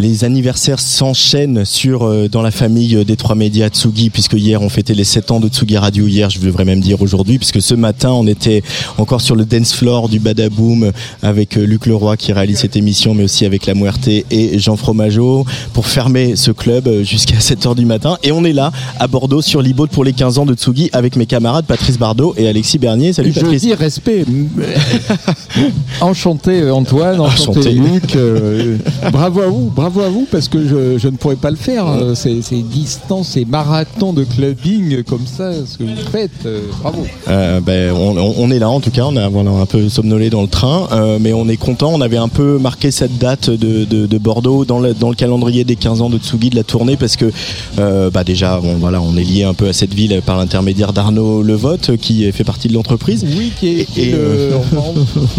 Les anniversaires s'enchaînent sur euh, dans la famille euh, des trois médias Tsugi puisque hier on fêtait les 7 ans de Tsugi Radio hier je devrais même dire aujourd'hui puisque ce matin on était encore sur le dance floor du Badaboom avec euh, Luc Leroy qui réalise cette émission mais aussi avec La Muerte et Jean Fromageau pour fermer ce club jusqu'à 7h du matin et on est là à Bordeaux sur l'e pour les 15 ans de Tsugi avec mes camarades Patrice Bardot et Alexis Bernier. Salut Je Patrice. dis respect. enchanté Antoine, enchanté, Enchanté. Luc. euh, bravo à vous, bravo à vous parce que je, je ne pourrais pas le faire. euh, Ces, ces distances, ces marathons de clubbing comme ça, ce que vous faites, euh, bravo. Euh, ben, on, on- on est là en tout cas, on a voilà, un peu somnolé dans le train, mais on est content. On avait un peu marqué cette date de, de- de Bordeaux dans le, dans le calendrier des 15 ans de Tsugi de la tournée parce que bah déjà bon, voilà, on est lié un peu à cette ville par l'intermédiaire d'Arnaud Levotte qui fait partie de l'entreprise. Oui, qui est, Et, le- euh,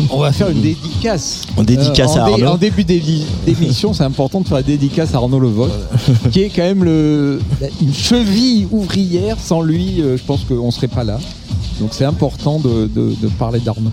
on va faire une dédicace. On dédicace en à Arnaud. En début d'émission, c'est important la dédicace à Arnaud Levotte, qui est quand même une cheville ouvrière. Sans lui, euh, je pense qu'on ne serait pas là. Donc c'est important de, de- de parler d'Arnaud.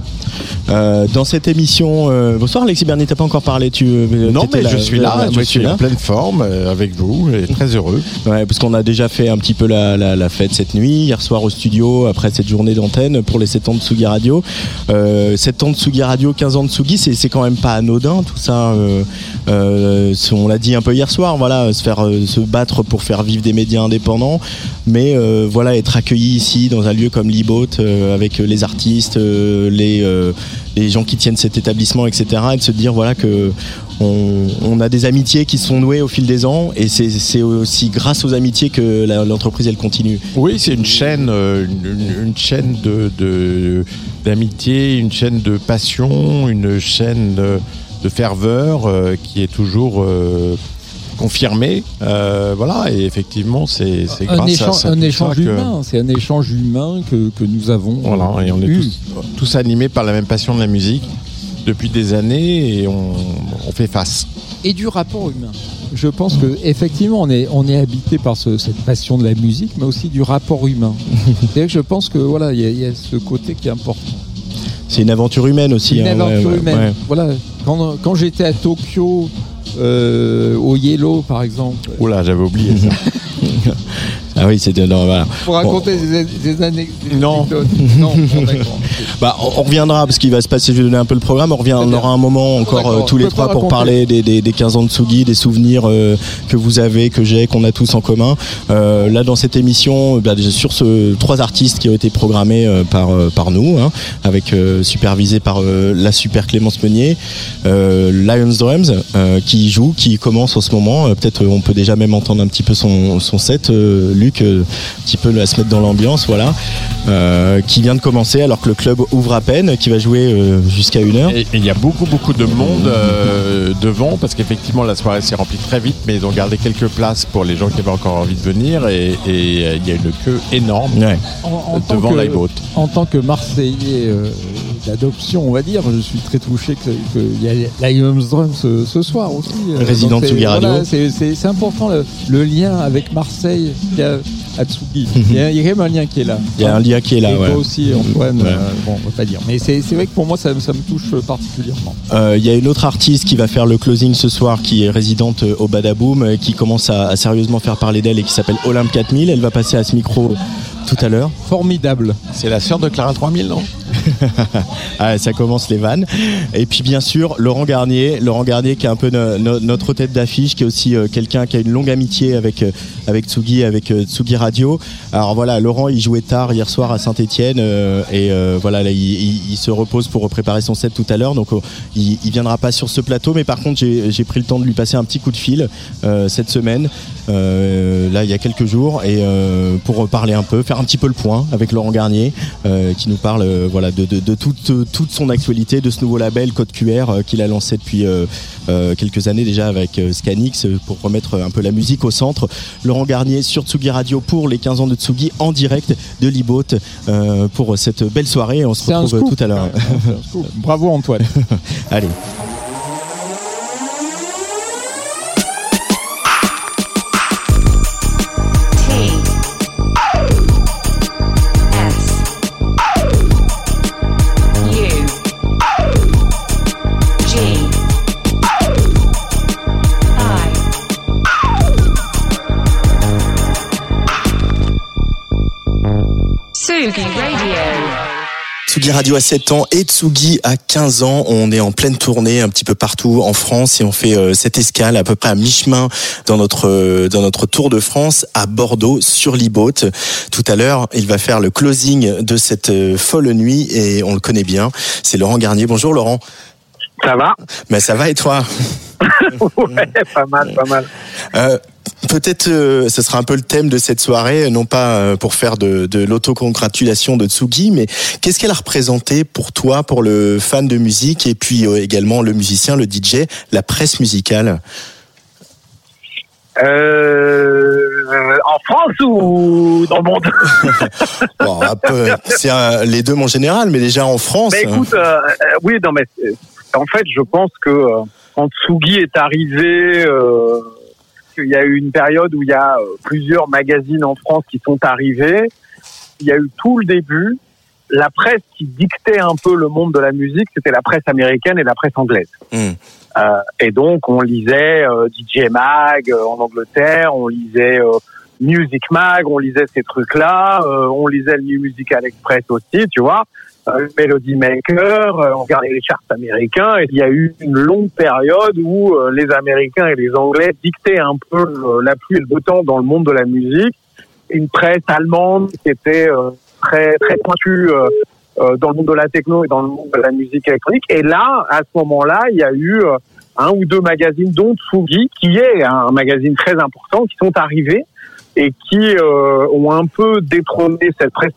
Euh, dans cette émission, euh, bonsoir Alexis Bernier, t'as pas encore parlé tu, euh, Non, mais je suis là, je suis là en pleine forme euh, avec vous et très heureux. Ouais, parce qu'on a déjà fait un petit peu la, la, la fête cette nuit, hier soir au studio, après cette journée d'antenne pour les 7 ans de Tsugi Radio. Euh, 7 ans de Tsugi Radio, 15 ans de Tsugi, c'est, quand même pas anodin tout ça. Euh, euh, on l'a dit un peu hier soir, voilà, se faire euh, se battre pour faire vivre des médias indépendants, mais euh, voilà, être accueilli ici dans un lieu comme l'e-boat euh, avec les artistes, euh, les, euh, les gens qui tiennent cet établissement, etc. Et de se dire voilà que on, a des amitiés qui se sont nouées au fil des ans et c'est, aussi grâce aux amitiés que l'entreprise elle continue. Oui, c'est une chaîne, une, chaîne de, d'amitié, une chaîne de passion, une chaîne de, ferveur qui est toujours confirmée. Euh, voilà, et effectivement, c'est, grâce à échange, ça, un ça échange que- humain, c'est un échange humain que, que nous avons. Voilà, et on est tous, tous animés par la même passion de la musique depuis des années et on, on fait face. Et du rapport humain. Je pense que effectivement on est, on est habité par ce- cette passion de la musique, mais aussi du rapport humain. Que je pense que voilà, il y, y a ce côté qui est important. C'est une aventure humaine aussi. Une hein, aventure ouais, humaine. ouais. Voilà. Quand, quand j'étais à Tokyo, euh, au Yellow par exemple, Oula, j'avais oublié ça. Ah oui, c'était non, voilà. pour raconter des, des années. des Non. anecdotes. non, bon, d'accord. Bah, on on reviendra parce qu'il va se passer. Je vais donner un peu le programme. On revient. On aura un moment encore D'accord. euh, tous les trois pour raconter. parler des, des, des 15 ans de Tsugi, des souvenirs euh, que vous avez, que j'ai, qu'on a tous en commun. Euh, là, dans cette émission, bah, sur ce trois artistes qui ont été programmés euh, par euh, par nous, hein, avec euh, supervisé par euh, la super Clémence Meunier, euh, Lions Drums euh, qui joue, qui commence en ce moment. Euh, Peut-être euh, on peut déjà même entendre un petit peu son, son set, euh, Luc, euh, un petit peu à se mettre dans l'ambiance, voilà, euh, qui vient de commencer alors que le club ouvre à peine, qui va jouer euh, jusqu'à une heure. Et il y a beaucoup, beaucoup de monde euh, devant parce qu'effectivement la soirée s'est remplie très vite, mais ils ont gardé quelques places pour les gens qui avaient encore envie de venir et, et, euh, il y a une queue énorme Ouais. En- en devant que- l'iBoat. En tant que Marseillais euh, d'adoption, on va dire, je suis très touché qu'il y a Lions Drum ce, ce soir aussi. Résident de voilà, c'est- important le, le lien avec Marseille qu'il y a Il y, a, il y a quand même un lien qui est là. Il y a un lien qui est là, Et ouais. toi aussi, Antoine. Ouais. euh, bon, on va pas dire. Mais c'est vrai que pour moi, ça, ça me touche particulièrement. Euh, Il y a une autre artiste qui va faire le closing ce soir, qui est résidente euh, au Badaboom, euh, qui commence à, à sérieusement faire parler d'elle et qui s'appelle Olympe 4000. Elle va passer à ce micro tout à l'heure. Formidable. C'est la sœur de Clara 3000, non? Ah, ça commence les vannes. Et puis bien sûr, Laurent Garnier, Laurent Garnier qui est un peu no- no- notre tête d'affiche, qui est aussi euh, quelqu'un qui a une longue amitié avec euh, avec Tsugi, avec euh, Tsugi Radio. Alors voilà, Laurent, il jouait tard hier soir à Saint-Étienne et euh, voilà, là, il, se repose pour préparer son set tout à l'heure, donc euh, il, il viendra pas sur ce plateau. Mais par contre, j'ai pris le temps de lui passer un petit coup de fil euh, cette semaine, euh, là il y a quelques jours, et euh, pour parler un peu, faire un petit peu le point avec Laurent Garnier, euh, qui nous parle euh, voilà de, toute toute son actualité, de ce nouveau label Code QR euh, qu'il a lancé depuis euh, euh, quelques années déjà avec euh, Scanix euh, pour remettre un peu la musique au centre. Garnier sur Tsugi Radio pour les 15 ans de Tsugi en direct de Libot euh, pour cette belle soirée. On se retrouve tout à l'heure. Bravo Antoine. Allez. Tsugi Radio a 7 ans et Tsugi a 15 ans. On est en pleine tournée un petit peu partout en France et on fait euh, cette escale à peu près à mi-chemin dans notre euh, dans notre tour de France à Bordeaux sur l'e-boat. Tout à l'heure, il va faire le closing de cette euh, folle nuit et on le connaît bien. C'est Laurent Garnier. Bonjour Laurent. Ça va? Ben ça va et toi? Ouais, pas mal, pas mal. Peut-être euh, ce sera un peu le thème de cette soirée, non pas euh, pour faire de, de l'autocongratulation de Tsugi, mais qu'est-ce qu'elle a représenté pour toi, pour le fan de musique et puis euh, également le musicien, le DJ, la presse musicale? Euh, en France ou dans le monde? Bon, C'est les deux en général, mais déjà en France. Mais écoute, euh, euh, oui, non, mais en fait, je pense que quand Tsugi est arrivé, euh, qu'il y a eu une période où il y a euh, plusieurs magazines en France qui sont arrivés. Il y a eu tout le début. La presse qui dictait un peu le monde de la musique, c'était la presse américaine et la presse anglaise. Hmm. Euh, et donc, on lisait euh, DJ Mag euh, en Angleterre, on lisait Music Mag, on lisait ces trucs-là, on lisait le New Musical Express aussi, tu vois, euh, Melody Maker, euh, on regardait les charts américains. Et il y a eu une longue période où euh, les Américains et les Anglais dictaient un peu la pluie et le beau temps dans le monde de la musique. Une presse allemande qui était très très pointue dans le monde de la techno et dans le monde de la musique électronique. Et là, à ce moment-là, il y a eu un ou deux magazines, dont Tsugi, qui est un magazine très important, qui sont arrivés et qui ont un peu détrôné cette presse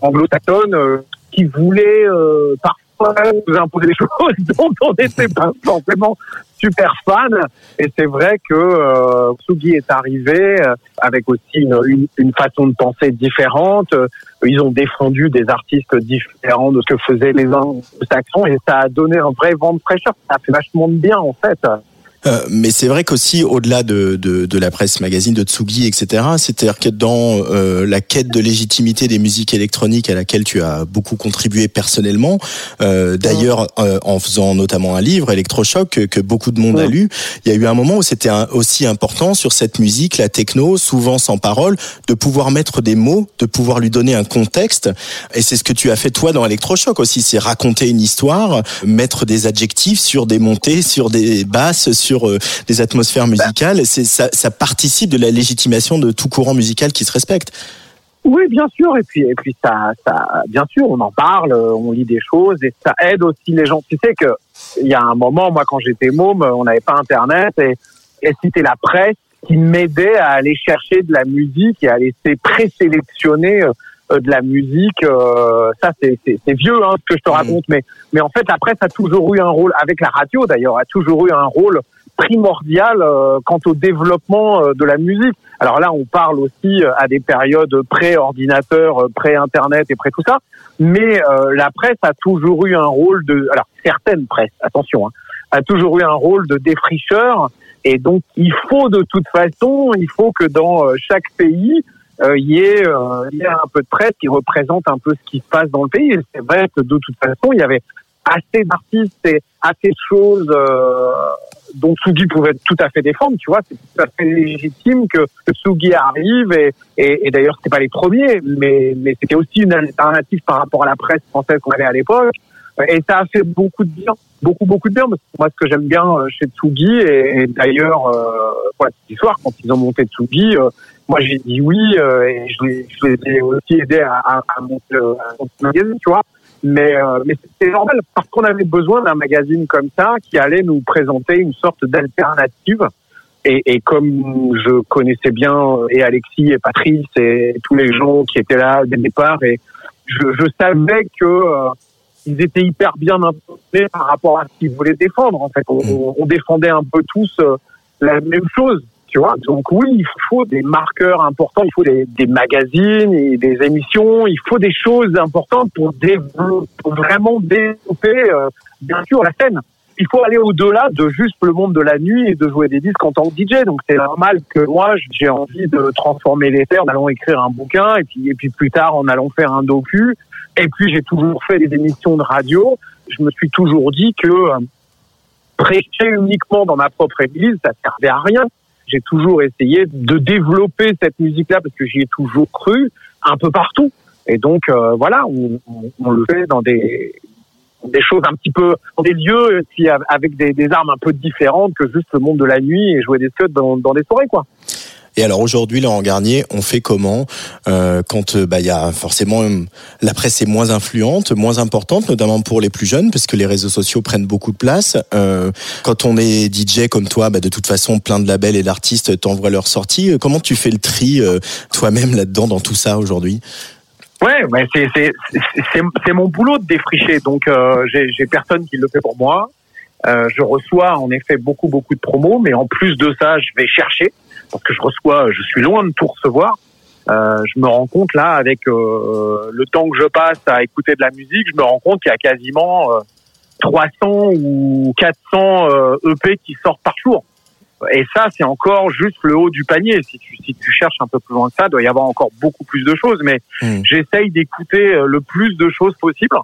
anglo-saxonne qui voulait euh, parfois nous imposer des choses dont on n'était pas forcément super fan. Et c'est vrai que euh, Tsugi est arrivé euh, avec aussi une, une, une façon de penser différente. Euh, Ils ont défendu des artistes différents de ce que faisaient les anglo-saxons et ça a donné un vrai vent de fraîcheur. Ça a fait vachement de bien en fait. Euh, mais c'est vrai qu'aussi, au-delà de, de, de la presse magazine, de Tsugi, etc., c'est-à-dire que dans euh, la quête de légitimité des musiques électroniques à laquelle tu as beaucoup contribué personnellement, euh, d'ailleurs euh, en faisant notamment un livre, Electrochoc, que, que beaucoup de monde a lu, il y a eu un moment où c'était aussi important sur cette musique, la techno, souvent sans parole, de pouvoir mettre des mots, de pouvoir lui donner un contexte. Et c'est ce que tu as fait toi dans Electrochoc aussi, c'est raconter une histoire, mettre des adjectifs sur des montées, sur des basses, sur euh, des atmosphères musicales. C'est ça, ça participe de la légitimation de tout courant musical qui se respecte. Oui, bien sûr. Et puis, et puis ça, ça, bien sûr, on en parle, euh, on lit des choses et ça aide aussi les gens. Tu sais que il y a un moment, moi, quand j'étais môme, on n'avait pas Internet et, et c'était la presse qui m'aidait à aller chercher de la musique et à laisser présélectionner euh, euh, de la musique. euh, ça, c'est c'est- c'est vieux, hein, ce que je te raconte, mais mais en fait, la presse a toujours eu un rôle, avec la radio d'ailleurs, a toujours eu un rôle primordial euh, quant au développement euh, de la musique. Alors là, on parle aussi euh, à des périodes pré-ordinateur, pré-internet et pré tout ça, mais la presse a toujours eu un rôle de, alors certaines presses, attention, hein, a toujours eu un rôle de défricheur, et donc il faut de toute façon, il faut que dans chaque pays il y ait un peu de presse qui représente un peu ce qui se passe dans le pays. C'est vrai que de toute façon, il y avait assez d'artistes et assez de choses euh, dont Tsugi pouvait tout à fait défendre, tu vois, c'est tout à fait légitime que, Tsugi arrive et, et, et d'ailleurs c'était pas les premiers, mais, mais c'était aussi une alternative par rapport à la presse française qu'on avait à l'époque. Et ça a fait beaucoup de bien, beaucoup beaucoup de bien. Parce que moi, ce que j'aime bien euh, chez Tsugi, et, et d'ailleurs, euh, ouais, ce soir quand ils ont monté Tsugi, euh, moi j'ai dit oui euh, et je je les ai aussi aidés à, à, à monter, euh, le magazine, tu vois. Mais, euh, mais c'était normal parce qu'on avait besoin d'un magazine comme ça qui allait nous présenter une sorte d'alternative. Et, et comme je connaissais bien euh, et Alexis et Patrice et tous les gens qui étaient là dès le départ, et je, je savais que euh, ils étaient hyper bien informés par rapport à ce qu'ils voulaient défendre. En fait, on, on- on défendait un peu tous euh, la même chose. Tu vois, donc oui, il faut des marqueurs importants, il faut des, magazines et des émissions, il faut des choses importantes pour, vraiment développer, euh, bien sûr, la scène. Il faut aller au-delà de juste le monde de la nuit et de jouer des disques en tant que DJ. Donc c'est normal que moi j'ai envie de transformer les terres, en allant écrire un bouquin et puis et puis plus tard en allant faire un docu. Et puis j'ai toujours fait des émissions de radio. Je me suis toujours dit que euh, prêcher uniquement dans ma propre église, ça servait à rien. J'ai toujours essayé de développer cette musique-là parce que j'y ai toujours cru un peu partout. Et donc euh, voilà, on, on- on le fait dans des des choses un petit peu dans des lieux et avec des, des armes un peu différentes que juste le monde de la nuit et jouer des scuds dans, dans des soirées quoi. Et alors aujourd'hui, Laurent Garnier, on fait comment euh, quand euh, bah il y a forcément euh, la presse est moins influente, moins importante, notamment pour les plus jeunes, parce que les réseaux sociaux prennent beaucoup de place. Euh, quand on est DJ comme toi, bah, de toute façon, plein de labels et d'artistes t'envoient leurs sorties. Comment tu fais le tri toi-même là-dedans dans tout ça aujourd'hui? Ouais, c'est mon boulot de défricher. Donc euh, j'ai personne qui le fait pour moi. Je reçois en effet beaucoup beaucoup de promos, mais en plus de ça, je vais chercher parce que je reçois, je suis loin de tout recevoir. Euh, je me rends compte là avec euh, le temps que je passe à écouter de la musique, je me rends compte qu'il y a quasiment euh, 300 ou 400 euh, EP qui sortent par jour. Et ça, c'est encore juste le haut du panier. Si tu, si tu cherches un peu plus loin que ça, il doit y avoir encore beaucoup plus de choses. Mais j'essaye d'écouter euh, le plus de choses possible.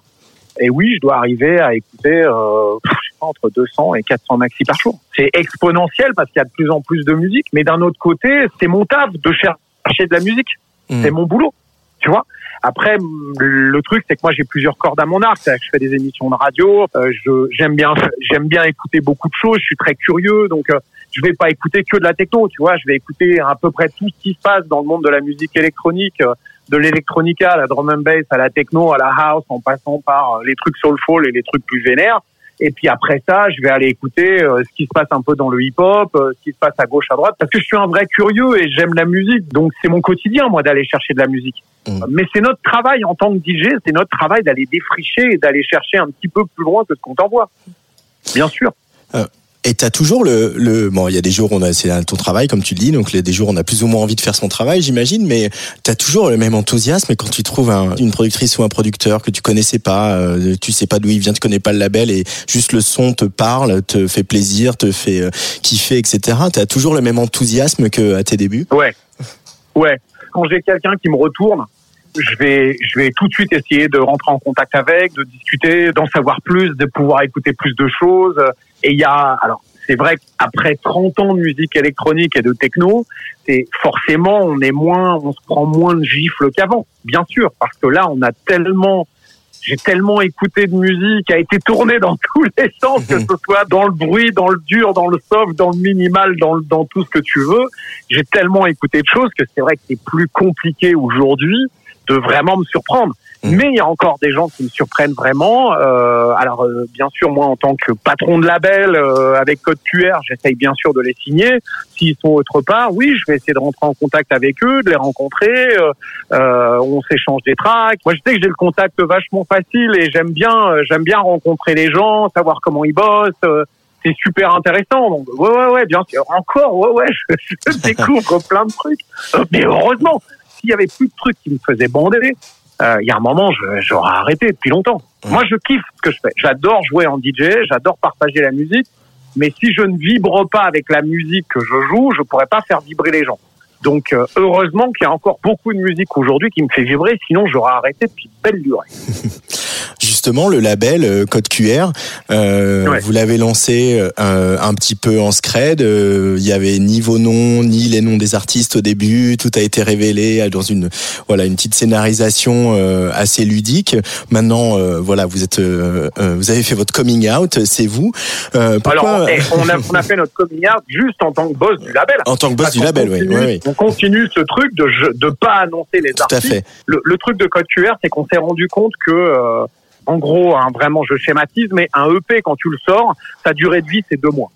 Et oui, je dois arriver à écouter euh, entre 200 et 400 maxi par jour. C'est exponentiel parce qu'il y a de plus en plus de musique. Mais d'un autre côté, c'est mon taf de chercher de la musique. C'est mon boulot. Tu vois après, le truc, c'est que moi, j'ai plusieurs cordes à mon arc. Que je fais des émissions de radio. euh, je j'aime bien, j'aime bien écouter beaucoup de choses. Je suis très curieux, donc euh, je vais pas écouter que de la techno. Tu vois, je vais écouter à peu près tout ce qui se passe dans le monde de la musique électronique, euh, de l'électronica, à la drum and bass, à la techno, à la house, en passant par euh, les trucs soulful et les trucs plus vénères. Et puis après ça, je vais aller écouter euh, ce qui se passe un peu dans le hip-hop, euh, ce qui se passe à gauche, à droite, parce que je suis un vrai curieux et j'aime la musique. Donc c'est mon quotidien, moi, d'aller chercher de la musique. Mais c'est notre travail en tant que DJ, c'est notre travail d'aller défricher et d'aller chercher un petit peu plus loin que ce qu'on t'envoie. Bien sûr. Euh, Et t'as toujours le, le bon, il y a des jours où on a c'est ton travail comme tu le dis, donc il y a des jours où on a plus ou moins envie de faire son travail, j'imagine, mais t'as toujours le même enthousiasme quand tu trouves un- une productrice ou un producteur que tu connaissais pas, euh, tu sais pas d'où il vient, tu connais pas le label et juste le son te parle, te fait plaisir, te fait euh, kiffer, etc. T'as toujours le même enthousiasme que à tes débuts? Ouais. Ouais. Quand j'ai quelqu'un qui me retourne, je vais, je vais tout de suite essayer de rentrer en contact avec, de discuter, d'en savoir plus, de pouvoir écouter plus de choses. Et il y a, alors, c'est vrai qu'après 30 ans de musique électronique et de techno, c'est forcément, on est moins, on se prend moins de gifles qu'avant. Bien sûr. Parce que là, on a tellement, j'ai tellement écouté de musique, a été tournée dans tous les sens, que ce soit dans le bruit, dans le dur, dans le soft, dans le minimal, dans, dans tout ce que tu veux. J'ai tellement écouté de choses que c'est vrai que c'est plus compliqué aujourd'hui de vraiment me surprendre. Mais il y a encore des gens qui me surprennent vraiment. Euh, alors euh, bien sûr, moi en tant que patron de label euh, avec code QR, j'essaye bien sûr de les signer. S'ils sont autre part, oui, je vais essayer de rentrer en contact avec eux, de les rencontrer. Euh, euh, on s'échange des tracks. Moi, je sais que j'ai le contact vachement facile et j'aime bien, euh, j'aime bien rencontrer les gens, savoir comment ils bossent. euh, c'est super intéressant. Donc, ouais, ouais, ouais, bien sûr. Encore, ouais, ouais, je, je découvre plein de trucs. Mais heureusement, s'il y avait plus de trucs qui me faisaient bander, euh, il y a un moment, je- j'aurais arrêté depuis longtemps. Moi, je kiffe ce que je fais. J'adore jouer en DJ, j'adore partager la musique. Mais si je ne vibre pas avec la musique que je joue, je pourrais pas faire vibrer les gens. Donc, euh, heureusement qu'il y a encore beaucoup de musique aujourd'hui qui me fait vibrer. Sinon, j'aurais arrêté depuis belle durée. Justement, le label euh, Code QR, euh, vous l'avez lancé euh, un petit peu en scred. euh, Il y avait ni vos noms ni les noms des artistes au début. Tout a été révélé dans une voilà une petite scénarisation euh, assez ludique. Maintenant, euh, voilà, vous êtes euh, euh, vous avez fait votre coming out. C'est vous. Euh, pourquoi Alors, eh, on, a, on a fait notre coming out juste en tant que boss du label. En tant que boss Parce du label, oui, continue- oui, oui. On continue ce truc de de pas annoncer les Tout à fait. Le, le truc de Code QR, c'est qu'on s'est rendu compte que, euh, en gros, hein, vraiment, je schématise, mais un EP quand tu le sors, sa durée de vie c'est deux mois.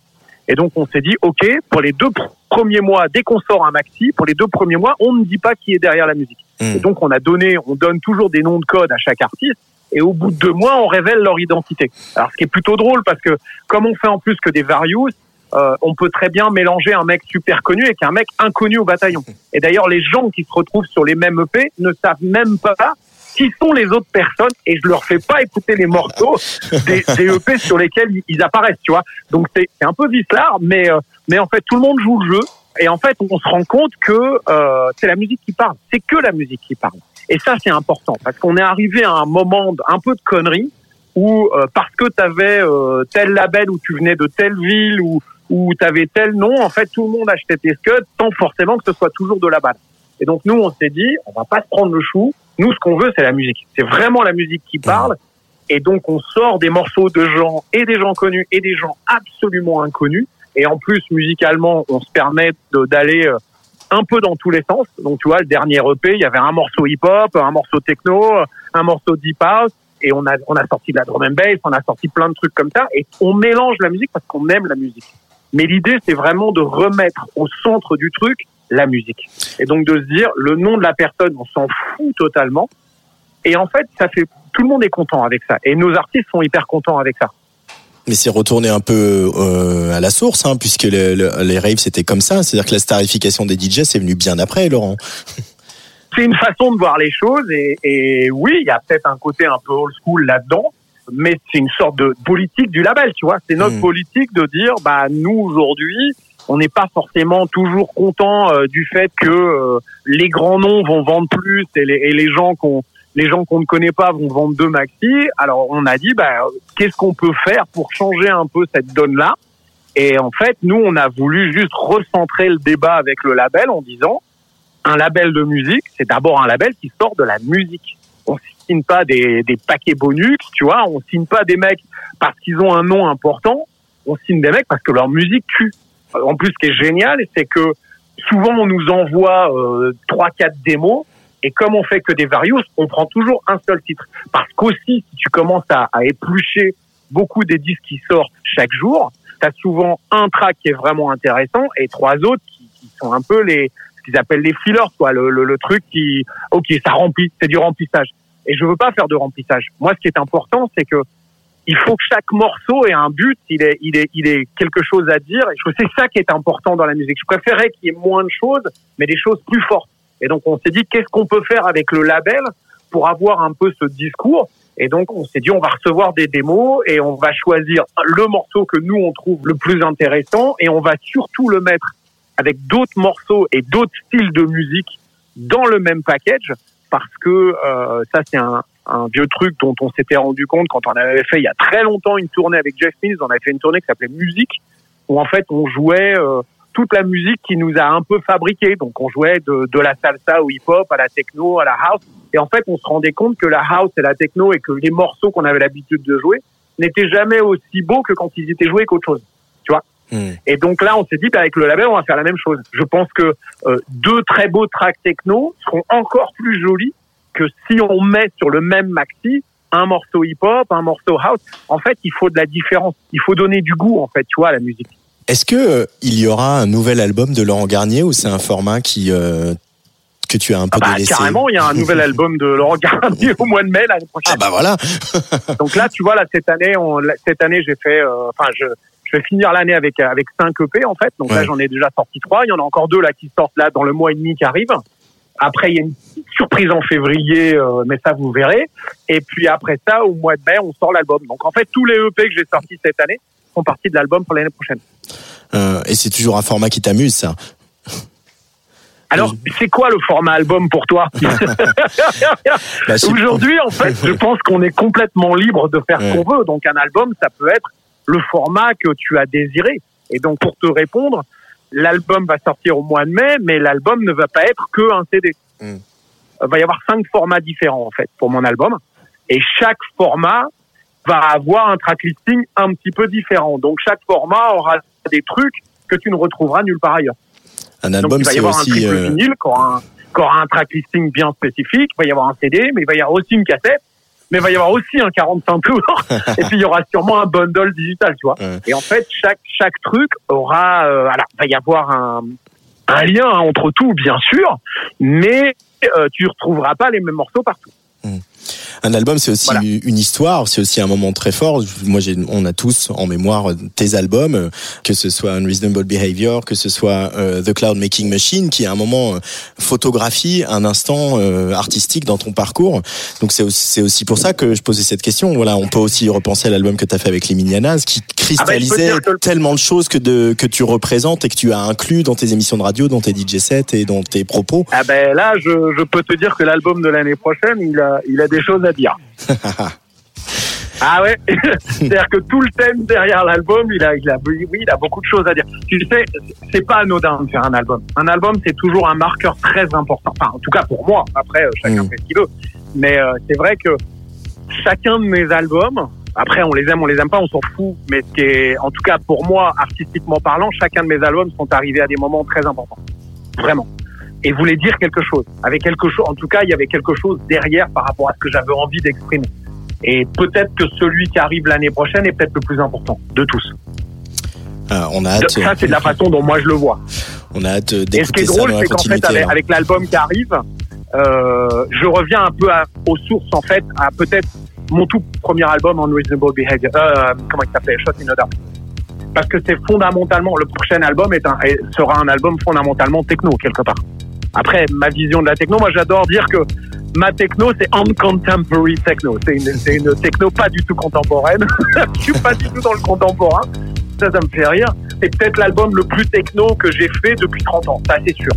Et donc on s'est dit, ok, pour les deux pr- premiers mois, dès qu'on sort un maxi, pour les deux premiers mois, on ne dit pas qui est derrière la musique. Et donc on a donné, on donne toujours des noms de code à chaque artiste. Et au bout de deux mois, on révèle leur identité. Alors, ce qui est plutôt drôle, parce que comme on fait en plus que des various, euh, on peut très bien mélanger un mec super connu avec un mec inconnu au bataillon. Et d'ailleurs, les gens qui se retrouvent sur les mêmes EP ne savent même pas qui sont les autres personnes et je leur fais pas écouter les morceaux des, EP sur lesquels ils- apparaissent, tu vois. Donc c'est un peu vicelard, mais euh, mais en fait tout le monde joue le jeu et en fait on se rend compte que euh, c'est la musique qui parle, c'est que la musique qui parle. Et ça c'est important parce qu'on est arrivé à un moment un peu de connerie où euh, parce que tu avais tel label ou tu venais de telle ville ou où tu avais tel nom, en fait tout le monde achetait tes scuds sans forcément que ce soit toujours de la balle. Et donc nous on s'est dit on va pas se prendre le chou, nous ce qu'on veut c'est la musique. C'est vraiment la musique qui parle et donc on sort des morceaux de gens et des gens connus et des gens absolument inconnus et en plus musicalement on se permet d'aller euh, un peu dans tous les sens. Donc tu vois le dernier EP, il y avait un morceau hip-hop, un morceau techno, un morceau deep house et on a on a sorti de la drum and bass, on a sorti plein de trucs comme ça et on mélange la musique parce qu'on aime la musique. Mais l'idée c'est vraiment de remettre au centre du truc la musique. Et donc de se dire le nom de la personne, on s'en fout totalement. Et en fait, ça fait tout le monde est content avec ça et nos artistes sont hyper contents avec ça. Mais c'est retourné un peu euh, à la source, hein, puisque le- le- les raves c'était comme ça. C'est-à-dire que la starification des DJ c'est venu bien après, Laurent. c'est une façon de voir les choses et, et oui, il y a peut-être un côté un peu old school là-dedans, mais c'est une sorte de politique du label, tu vois. C'est notre Mm. politique de dire, bah nous aujourd'hui, on n'est pas forcément toujours content euh, du fait que euh, les grands noms vont vendre plus et les, et les gens qu'on les gens qu'on ne connaît pas vont vendre deux maxi. Alors on a dit, bah qu'est-ce qu'on peut faire pour changer un peu cette donne-là? Et en fait, nous, on a voulu juste recentrer le débat avec le label en disant un label de musique, c'est d'abord un label qui sort de la musique. On signe pas des, des paquets bonus, tu vois, on signe pas des mecs parce qu'ils ont un nom important, on signe des mecs parce que leur musique tue. En plus, ce qui est génial, c'est que souvent on nous envoie euh, trois, quatre démos, et comme on fait que des various, on prend toujours un seul titre. Parce qu'aussi, si tu commences à, à éplucher beaucoup des disques qui sortent chaque jour, tu as souvent un track qui est vraiment intéressant et trois autres qui, qui sont un peu les ce qu'ils appellent les fillers, quoi, le, le, le truc qui, ok, ça remplit, c'est du remplissage. Et je veux pas faire de remplissage. Moi, ce qui est important, c'est que il faut que chaque morceau ait un but, il est, il est, il est quelque chose à dire. Et je trouve c'est ça qui est important dans la musique. Je préférais qu'il y ait moins de choses, mais des choses plus fortes. Et donc, on s'est dit, qu'est-ce qu'on peut faire avec le label pour avoir un peu ce discours? Et donc, on s'est dit, on va recevoir des démos et on va choisir le morceau que nous, on trouve le plus intéressant et on va surtout le mettre avec d'autres morceaux et d'autres styles de musique dans le même package parce que euh, ça, c'est un, un vieux truc dont on s'était rendu compte quand on avait fait il y a très longtemps une tournée avec Jeff Mills. On avait fait une tournée qui s'appelait Musique où en fait on jouait euh, toute la musique qui nous a un peu fabriqué. Donc on jouait de, de la salsa au hip-hop, à la techno, à la house. Et en fait, on se rendait compte que la house et la techno et que les morceaux qu'on avait l'habitude de jouer n'étaient jamais aussi beaux que quand ils étaient joués qu'autre chose. Tu vois? Et donc là, on s'est dit, bah, avec le label, on va faire la même chose. Je pense que euh, deux très beaux tracks techno seront encore plus jolis que si on met sur le même maxi un morceau hip-hop, un morceau house. En fait, il faut de la différence. Il faut donner du goût, en fait, tu vois, à la musique. Est-ce que euh, il y aura un nouvel album de Laurent Garnier ou c'est un format qui euh, que tu as un peu Ah bah, délaissé carrément, il y a un nouvel album de Laurent Garnier au mois de mai l'année prochaine. Ah bah voilà. Donc là, tu vois, là cette année, on, cette année, j'ai fait, euh, enfin, je, je vais finir l'année avec avec cinq EP en fait. Donc là, j'en ai déjà sorti trois. Il y en a encore deux là qui sortent là dans le mois et demi qui arrive. Après, il y a une petite surprise en février, euh, mais ça vous verrez. Et puis après ça, au mois de mai, on sort l'album. Donc en fait, tous les EP que j'ai sortis cette année font partie de l'album pour l'année prochaine. Euh, et c'est toujours un format qui t'amuse ça? Alors, c'est quoi le format album pour toi? Bah, Aujourd'hui, en fait, je pense qu'on est complètement libre de faire ce qu'on veut. Donc, un album, ça peut être le format que tu as désiré. Et donc, pour te répondre, l'album va sortir au mois de mai, mais l'album ne va pas être que un CD. Il va y avoir cinq formats différents, en fait, pour mon album. Et chaque format va avoir un track listing un petit peu différent. Donc, chaque format aura des trucs que tu ne retrouveras nulle part ailleurs. Un Donc, album, il va y avoir un triple euh, vinyle qui aura, un, aura un track listing bien spécifique. Il va y avoir un CD, mais il va y avoir aussi une cassette. Mais il va y avoir aussi un 45 tours. et puis, il y aura sûrement un bundle digital, tu vois. Ouais. Et en fait, chaque, chaque truc aura, euh, alors, il va y avoir un, un lien hein, entre tout, bien sûr. Mais, euh, tu retrouveras pas les mêmes morceaux partout. Un album, c'est aussi Voilà. une histoire, c'est aussi un moment très fort. Moi, j'ai, on a tous en mémoire tes albums, que ce soit Unreasonable Behavior, que ce soit euh, The Cloud Making Machine, qui est un moment euh, photographie, un instant euh, artistique dans ton parcours. Donc c'est aussi, c'est aussi pour ça que je posais cette question. Voilà, on peut aussi repenser à l'album que tu as fait avec les Minianas, qui cristallisait que le- tellement de choses que, de, que tu représentes et que tu as inclus dans tes émissions de radio, dans tes DJ sets et dans tes propos. Ah ben là, je, je peux te dire que l'album de l'année prochaine, il a, il a des choses à dire. Ah ouais, c'est-à-dire que tout le thème derrière l'album, il a, il a, oui, il a beaucoup de choses à dire. Tu sais, c'est pas anodin de faire un album. Un album, c'est toujours un marqueur très important. Enfin, en tout cas pour moi. Après, euh, chacun Mm. fait ce qu'il veut. Mais euh, c'est vrai que chacun de mes albums, après on les aime, on les aime pas, on s'en fout. Mais ce qui est, en tout cas pour moi, artistiquement parlant, chacun de mes albums sont arrivés à des moments très importants. Vraiment. Et voulaient dire quelque chose. Avec quelque chose, en tout cas, il y avait quelque chose derrière par rapport à ce que j'avais envie d'exprimer. Et peut-être que celui qui arrive l'année prochaine est peut-être le plus important de tous. Ah, on a hâte. Ça, c'est de la façon dont moi je le vois. On a hâte euh, Et ce qui d'écouter est drôle, c'est qu'en fait, avec, l'album qui arrive, euh, je reviens un peu à- aux sources, en fait, à peut-être mon tout premier album, Unreasonable Behavior. Euh, comment il s'appelait? Shot in the Dark. Parce que c'est fondamentalement, le prochain album est un, sera un album fondamentalement techno, quelque part. Après, ma vision de la techno, moi j'adore dire que ma techno, c'est uncontemporary techno. C'est une, c'est une techno pas du tout contemporaine. Je suis pas du tout dans le contemporain. Ça, ça me fait rire. C'est peut-être l'album le plus techno que j'ai fait depuis 30 ans. Ça, c'est sûr.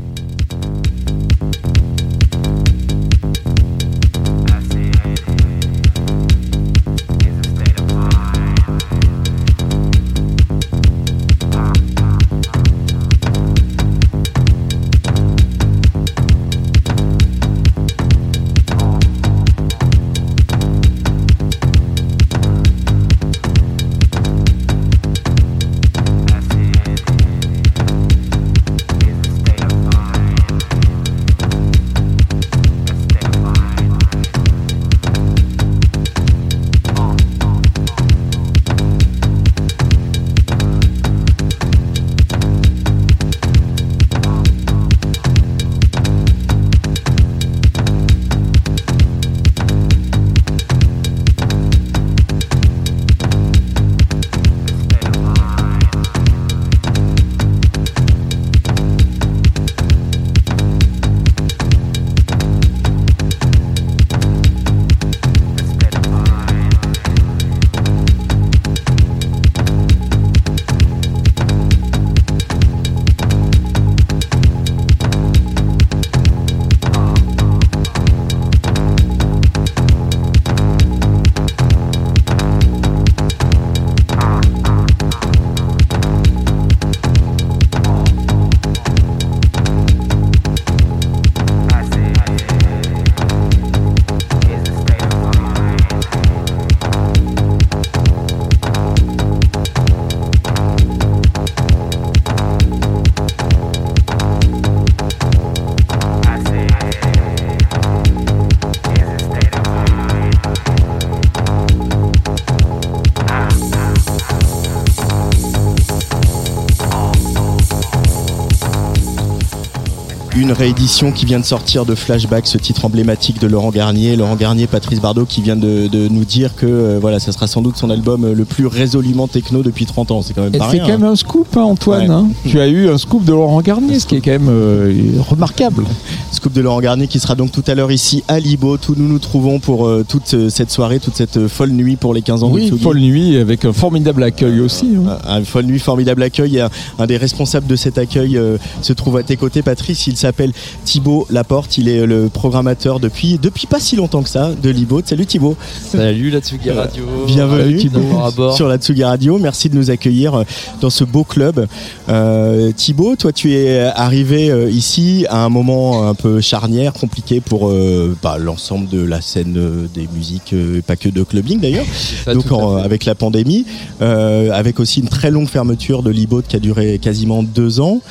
Réédition qui vient de sortir de Flashback, ce titre emblématique de Laurent Garnier. Laurent Garnier, Patrice Bardot qui vient de, de nous dire que euh, voilà, ça sera sans doute son album euh, le plus résolument techno depuis 30 ans. C'est quand même pas c'est quand même un scoop, hein, Antoine. Ouais. hein. Tu as eu un scoop de Laurent Garnier, ce qui est quand même euh, remarquable. Scoop de Laurent Garnier qui sera donc tout à l'heure ici à Libo. Tout nous nous trouvons pour euh, toute euh, cette soirée, toute cette euh, folle nuit pour les 15 ans de Oui, Tsugi. folle nuit avec un formidable accueil aussi. hein. Un folle nuit, formidable accueil. Un, un des responsables de cet accueil euh, se trouve à tes côtés, Patrice. Il s'appelle Thibaut Laporte. Il est le programmateur depuis, depuis pas si longtemps que ça de Libot. Salut Thibaut. Salut la Tsugi Radio. Bienvenue Thibaut. à bord. sur la Tsugi Radio. Merci de nous accueillir dans ce beau club. Euh, Thibaut, toi tu es arrivé euh, ici à un moment un peu charnière, compliqué pour euh, bah, l'ensemble de la scène euh, des musiques, euh, pas que de clubbing d'ailleurs. Donc en- avec la pandémie, avec aussi une très longue fermeture de l'Ibot qui a duré quasiment deux ans.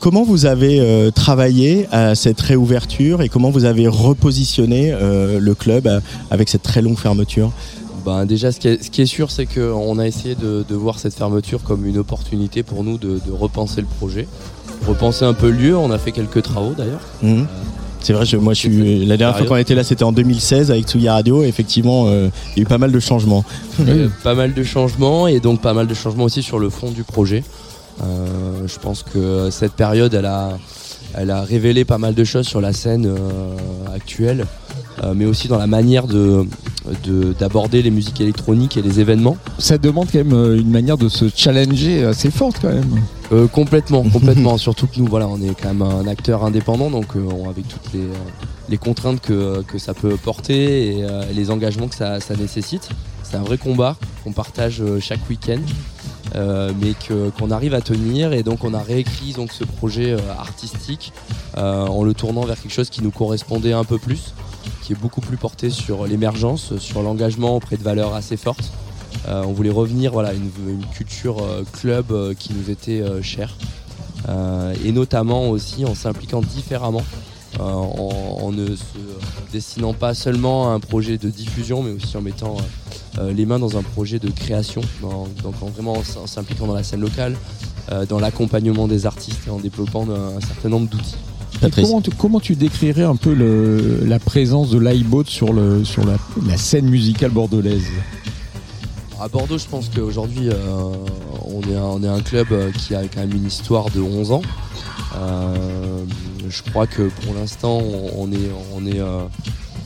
Comment vous avez travaillé à cette réouverture et comment vous avez repositionné le club avec cette très longue fermeture? Ben, déjà, ce qui est, ce qui est sûr, c'est qu'on a essayé de, de voir cette fermeture comme une opportunité pour nous de, de repenser le projet, repenser un peu le lieu. On a fait quelques travaux d'ailleurs. Mhm. C'est vrai, je, moi je suis la dernière fois qu'on était là, c'était en 2016 avec Tsugi Radio. Et effectivement, euh, il y a eu pas mal de changements. Euh, pas mal de changements et donc pas mal de changements aussi sur le fond du projet. Euh, je pense que cette période, elle a, elle a révélé pas mal de choses sur la scène euh, actuelle, mais aussi dans la manière de de- d'aborder les musiques électroniques et les événements. Ça demande quand même euh, une manière de se challenger assez forte quand même. Euh, complètement, complètement. Surtout que nous, voilà, on est quand même un acteur indépendant, donc euh, on- avec toutes les, euh, les contraintes que, que ça peut porter et euh, les engagements que ça, ça nécessite. C'est un vrai combat qu'on partage euh, chaque week-end, euh, mais qu'on arrive à tenir. Et donc, on a réécrit donc ce projet euh, artistique euh, en le tournant vers quelque chose qui nous correspondait un peu plus, qui est beaucoup plus porté sur l'émergence, sur l'engagement auprès de valeurs assez fortes. Euh, on voulait revenir voilà une, culture euh, club euh, qui nous était chère. Et notamment aussi en s'impliquant différemment en, ne se destinant pas seulement à un projet de diffusion mais aussi en mettant les mains dans un projet de création. Donc en vraiment en s'impliquant dans la scène locale dans l'accompagnement des artistes et en développant un certain nombre d'outils Comment tu, comment tu décrirais un peu le- la présence de l'iBot sur, le, sur la, la scène musicale bordelaise? À Bordeaux, je pense qu'aujourd'hui, euh, on, est un, on est un club euh, qui a quand même une histoire de 11 ans. Euh, je crois que pour l'instant, on, on est, on est, euh,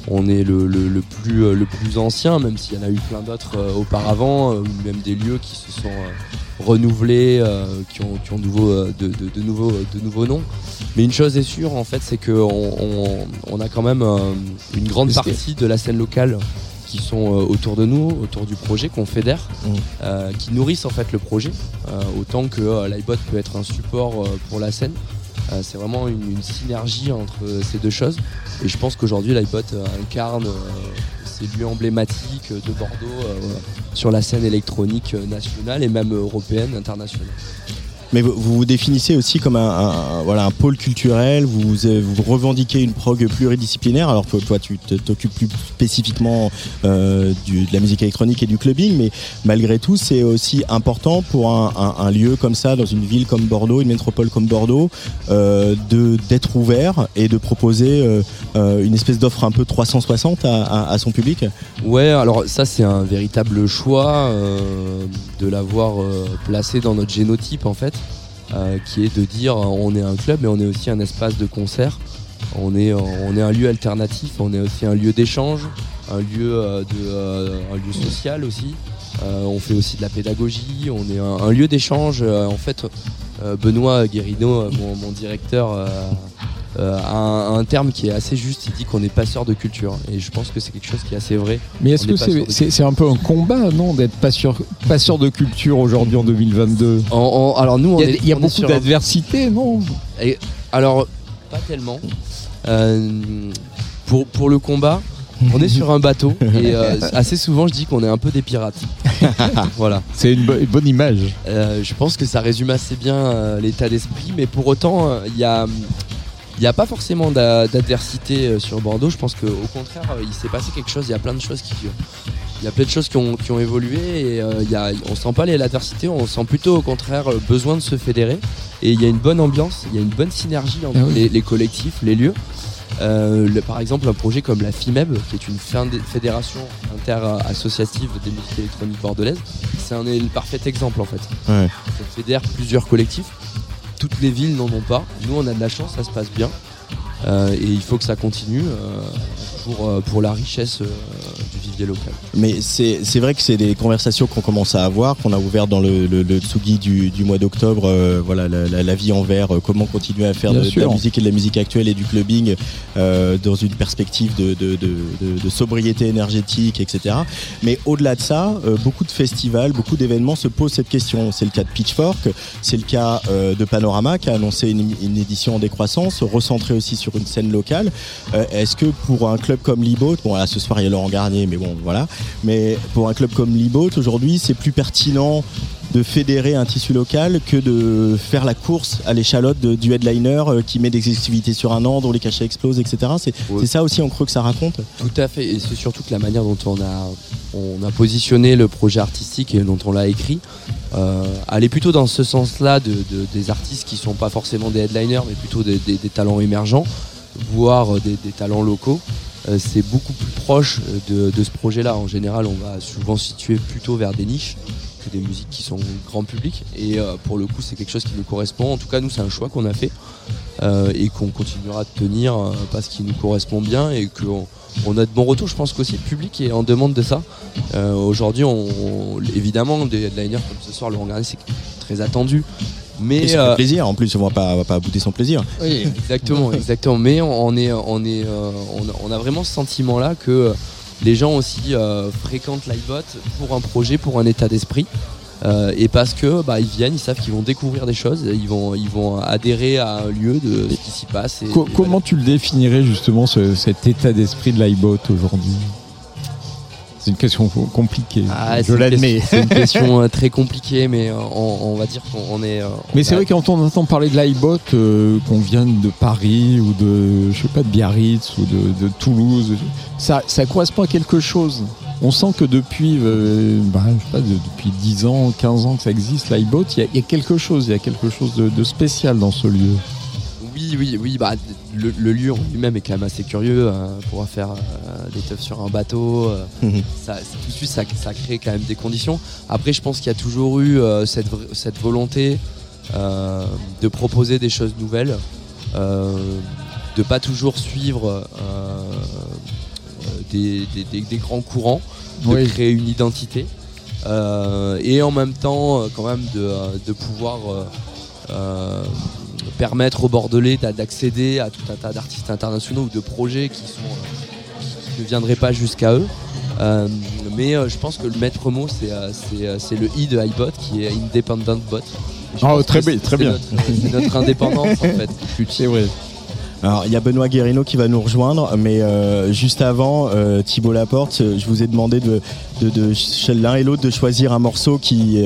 on est le, le- le plus, euh, le plus ancien, même s'il y en a eu plein d'autres euh, auparavant, euh, ou même des lieux qui se sont euh, renouvelés, qui ont, qui ont de, nouveaux, de, de- de nouveaux, de nouveaux noms. Mais une chose est sûre, en fait, c'est qu'on on, on a quand même une grande partie de la scène locale qui sont autour de nous, autour du projet, qu'on fédère, Mm. euh, qui nourrissent en fait le projet, euh, autant que euh, l'iBot peut être un support pour la scène. Euh, c'est vraiment une, synergie entre ces deux choses. Et je pense qu'aujourd'hui l'iBot euh, incarne euh, ces lieux emblématiques de Bordeaux sur la scène électronique nationale et même européenne, internationale. Mais vous vous définissez aussi comme un, un- voilà, un pôle culturel, vous, euh, vous revendiquez une prog pluridisciplinaire, alors toi, tu t'occupes plus spécifiquement euh, du- de la musique électronique et du clubbing, mais malgré tout c'est aussi important pour un, un- un lieu comme ça, dans une ville comme Bordeaux, une métropole comme Bordeaux, euh, d'être ouvert et de proposer euh, euh, une espèce d'offre un peu 360 à, à- à son public. Ouais, alors ça c'est un véritable choix euh, de l'avoir euh, placé dans notre génotype en fait, euh, qui est de dire euh, on est un club mais on est aussi un espace de concert, on est, on est un lieu alternatif, on est aussi un lieu d'échange, un lieu euh, euh, un lieu social aussi. Euh, on fait aussi de la pédagogie, on est un, lieu d'échange. Euh, en fait, euh, Benoît Guérino, euh, mon directeur, euh, un, un terme qui est assez juste. Il dit qu'on est passeur de culture, et je pense que c'est quelque chose qui est assez vrai. Mais est-ce que c'est c'est un peu un combat, non, d'être passeur, passeur de culture aujourd'hui en 2022 En- en- alors nous, on il y a, est- il y a on est beaucoup un- d'adversité, non Et- alors, pas tellement. Euh, pour, pour le combat, on est sur un bateau et euh, assez souvent je dis qu'on est un peu des pirates. voilà. C'est une, bo- une bonne image. Euh, je pense que ça résume assez bien euh, l'état d'esprit, mais pour autant, il y a. Il n'y a pas forcément d'a- d'adversité euh, sur Bordeaux. Je pense qu'au contraire, euh, il s'est passé quelque chose. Il y a plein de choses qui, il y a plein de choses qui ont, qui ont évolué et euh, il y a, on sent pas l'adversité. On sent plutôt au contraire euh, besoin de se fédérer. Et il y a une bonne ambiance, il y a une bonne synergie entre Ah oui. les, les collectifs, les lieux. Euh, le- par exemple, un projet comme la FIMEB, qui est une fédération inter-associative des musiques électroniques bordelaises, c'est un le parfait exemple en fait. Ouais. Ça fédère plusieurs collectifs. Toutes les villes n'en ont pas. Nous, on a de la chance, ça se passe bien. Euh, et il faut que ça continue euh, euh, pour la richesse local. Mais c'est c'est vrai que c'est des conversations qu'on commence à avoir, qu'on a ouvert dans le, le, le Tsugi du, du mois d'octobre. euh, voilà, la, la- la vie en vert, euh, comment continuer à faire de, de la musique et de la musique actuelle et du clubbing euh, dans une perspective de, de, de, de- de sobriété énergétique, etc. Mais au-delà de ça, euh, beaucoup de festivals, beaucoup d'événements se posent cette question. C'est le cas de Pitchfork, c'est le cas euh, de Panorama qui a annoncé une, une édition en décroissance, recentrée aussi sur une scène locale. Euh, Est-ce que pour un club comme Liboat, bon là ce soir il y a Laurent Garnier, mais bon voilà, mais pour un club comme Liboat aujourd'hui c'est plus pertinent de fédérer un tissu local que de faire la course à l'échalote du headliner euh, qui met des exclusivités sur un an, dont les cachets explosent, etc. C'est ça aussi en creux que ça raconte Tout à fait, et c'est surtout que la manière dont on a, on a positionné le projet artistique et dont on l'a écrit, euh, allait plutôt dans ce sens-là de, de- des artistes qui sont pas forcément des headliners, mais plutôt des, des- des talents émergents, voire des, des talents locaux. Euh, c'est beaucoup plus proche de, de ce projet-là. En général, on va souvent situer plutôt vers des niches que des musiques qui sont grand public. Et euh, pour le coup, c'est quelque chose qui nous correspond. En tout cas, nous, c'est un choix qu'on a fait euh, et qu'on continuera de tenir euh, parce qu'il nous correspond bien et qu'on on a de bons retours. Je pense qu'aussi le public est en demande de ça. Euh, Aujourd'hui, évidemment, des headliners comme ce soir, Laurent Garnier, c'est très attendu. Mais fait euh, plaisir, en plus on va pas, on va pas bouder son plaisir. oui, exactement, exactement. Mais on est, on est, euh, on a- vraiment ce sentiment-là que les gens aussi euh, fréquentent l'iBot pour un projet, pour un état d'esprit. Euh, et parce que bah, ils viennent, ils savent qu'ils vont découvrir des choses, ils vont, ils vont adhérer à un lieu de ce qui s'y passe. Et, Co- et comment tu le définirais justement ce- cet état d'esprit de l'iBot aujourd'hui? C'est une question compliquée. Ah, je c'est une l'admets. question- C'est une question euh, très compliquée, mais euh, on, on va dire qu'on on est. euh, Mais c'est a- vrai quand on entend parler de l'iBot, euh, qu'on vienne de Paris ou de, je sais pas, de Biarritz ou de, de Toulouse, ça, ça correspond à quelque chose. On sent que depuis, euh, bah, je sais pas, de- depuis 10 ans, 15 ans que ça existe, l'iBot, il y, a- il y a quelque chose, il y a quelque chose de, de spécial dans ce lieu. Oui, oui, oui. Bah, le, le lieu en lui-même est quand même assez curieux. euh, pouvoir faire euh, des teufs sur un bateau, euh, Mhm. ça, tout de suite, ça, ça crée quand même des conditions. Après, je pense qu'il y a toujours eu euh, cette, volonté de proposer des choses nouvelles, de pas toujours suivre des, des- des- des grands courants, de Oui. créer une identité. et en même temps, quand même, de, de pouvoir permettre aux Bordelais d'a- d'accéder à tout un tas d'artistes internationaux ou de projets qui, sont, euh, qui ne viendraient pas jusqu'à eux. Euh, mais euh, je pense que le maître mot, c'est euh, le i de iBot qui est Independent Bot. Oh, très bien, c'est- très bien. notre- C'est notre indépendance en fait. C'est vrai. Alors il y a Benoît Guérino qui va nous rejoindre, mais juste avant, Thibaut Laporte, je vous ai demandé de, de, l'un et l'autre de choisir un morceau qui,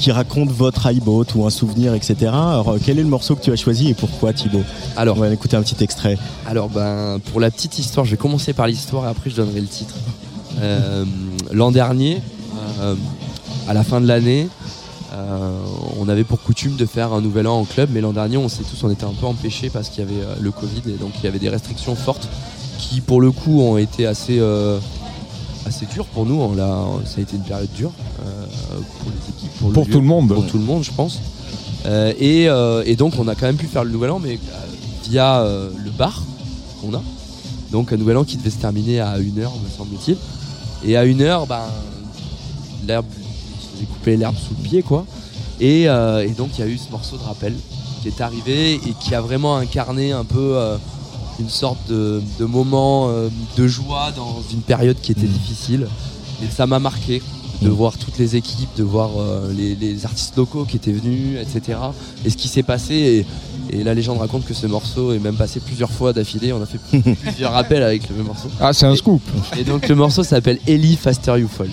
qui raconte votre iBoat ou un souvenir, etc. Alors euh, quel est le morceau que tu as choisi et pourquoi Thibaut? Alors, On va écouter un petit extrait. Alors ben pour la petite histoire, je vais commencer par l'histoire et après je donnerai le titre. Euh, L'an dernier, euh, à la fin de l'année, euh, on avait pour coutume de faire un nouvel an en club, mais l'an dernier on sait tous on était un peu empêchés parce qu'il y avait le Covid et donc il y avait des restrictions fortes qui pour le coup ont été assez assez dures pour nous. On l'a- ça a été une période dure euh, pour les équipes, pour, Pour lieu, tout le monde. pour tout le monde je pense. Euh, et, euh, et donc on a quand même pu faire le nouvel an, mais via le bar qu'on a. Donc un nouvel an qui devait se terminer à 1h, me semble-t-il. Et à 1h, ben, l'herbe, j'ai coupé l'herbe sous le pied, quoi. Et, euh, et donc il y a eu ce morceau de rappel qui est arrivé et qui a vraiment incarné un peu euh, une sorte de, de moment euh, de joie dans une période qui était difficile. Et ça m'a marqué de voir toutes les équipes, de voir euh, les, les artistes locaux qui étaient venus, etc. Et ce qui s'est passé. Et, et la légende raconte que ce morceau est même passé plusieurs fois d'affilée. On a fait plusieurs rappels avec le même morceau. Ah, c'est un scoop. Et donc le morceau s'appelle Ellie Faster You Fall.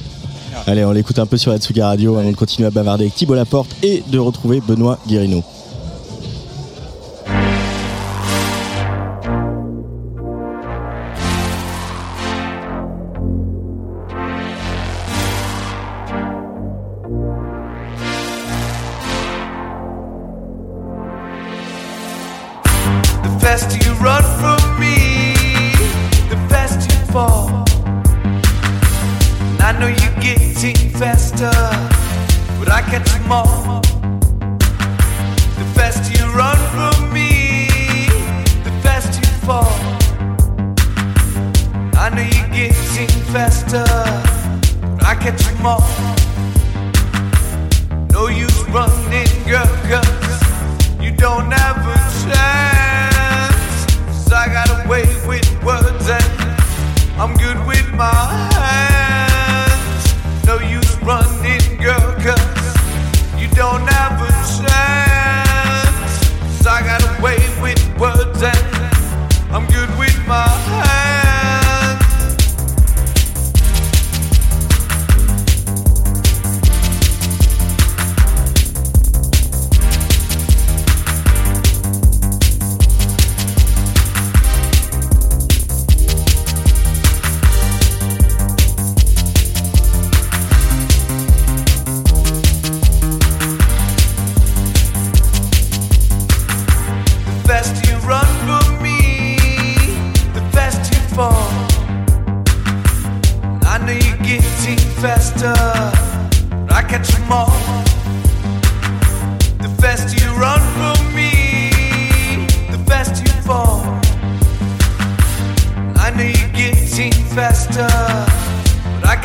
Allez, on l'écoute un peu sur la Tsuga Radio avant de continuer à bavarder avec Thibaut Laporte et de retrouver Benoît Guérino.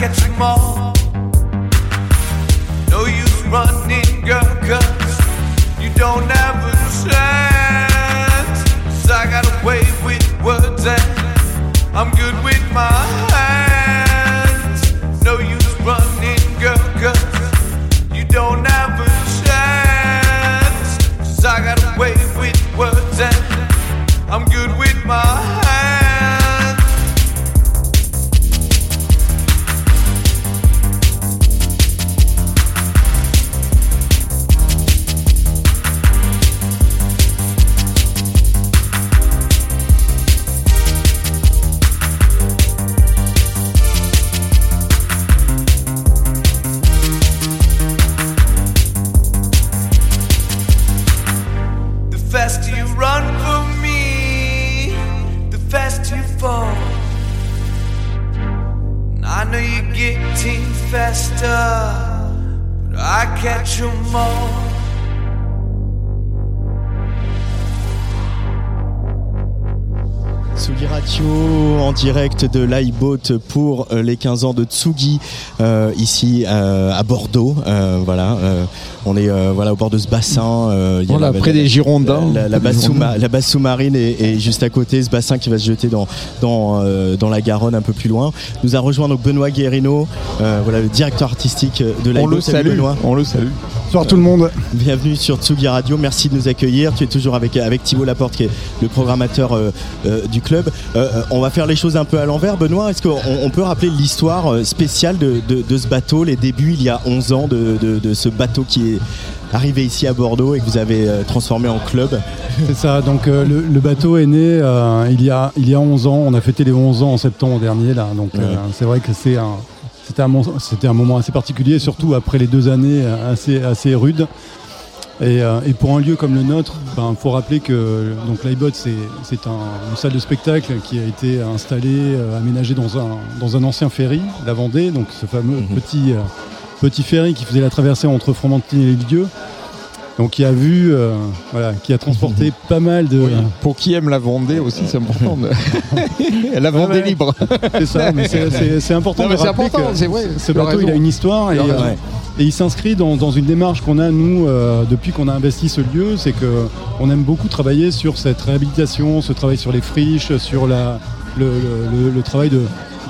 But I direct de l'iBoat pour euh, les 15 ans de Tsugi euh, ici euh, à Bordeaux. Voilà, on est euh, voilà au bord de ce bassin. euh, il y a Voilà, la- près des Girondins. La, la- la base sous- la sous-marine est, est juste à côté. Ce bassin qui va se jeter dans dans euh, dans la Garonne un peu plus loin. Nous a rejoint donc Benoît Guérino, euh, voilà le directeur artistique de l'iBoat. On le Salut, salue. Benoît. On le salue. Bonsoir tout le monde. Bienvenue sur Tsugi Radio, merci de nous accueillir. Tu es toujours avec, avec Thibaut Laporte qui est le programmateur euh, euh, du club. On va faire les choses un peu à l'envers. Benoît, est-ce qu'on on peut rappeler l'histoire spéciale de, de- de ce bateau, les débuts il y a 11 ans de, de- de ce bateau qui est arrivé ici à Bordeaux et que vous avez euh, transformé en club. C'est ça, donc euh, le, le bateau est né euh, il, y a, il y a 11 ans, on a fêté les 11 ans en septembre dernier là, donc euh, c'est vrai que c'est un, c'était un, c'était un moment assez particulier, surtout après les deux années assez, assez rudes. Et, et pour un lieu comme le nôtre, il faut rappeler que donc l'iBot c'est, c'est un- une salle de spectacle qui a été installée, aménagée dans un, dans un ancien ferry, la Vendée, donc ce fameux petit, euh, petit ferry qui faisait la traversée entre Fromentine et l'île-Dieu. Donc qui a vu, euh, voilà, qui a transporté pas mal de. Pour qui aime la Vendée aussi, c'est important. de- la Vendée Ouais, libre. C'est ça, mais c'est- important c'est rappeler important, que c'est vrai, ce bateau il a une histoire et, raison. euh, et il s'inscrit dans, dans une démarche qu'on a nous euh, depuis qu'on a investi ce lieu, c'est que on aime beaucoup travailler sur cette réhabilitation, ce travail sur les friches, sur la, le, le- le- le travail de,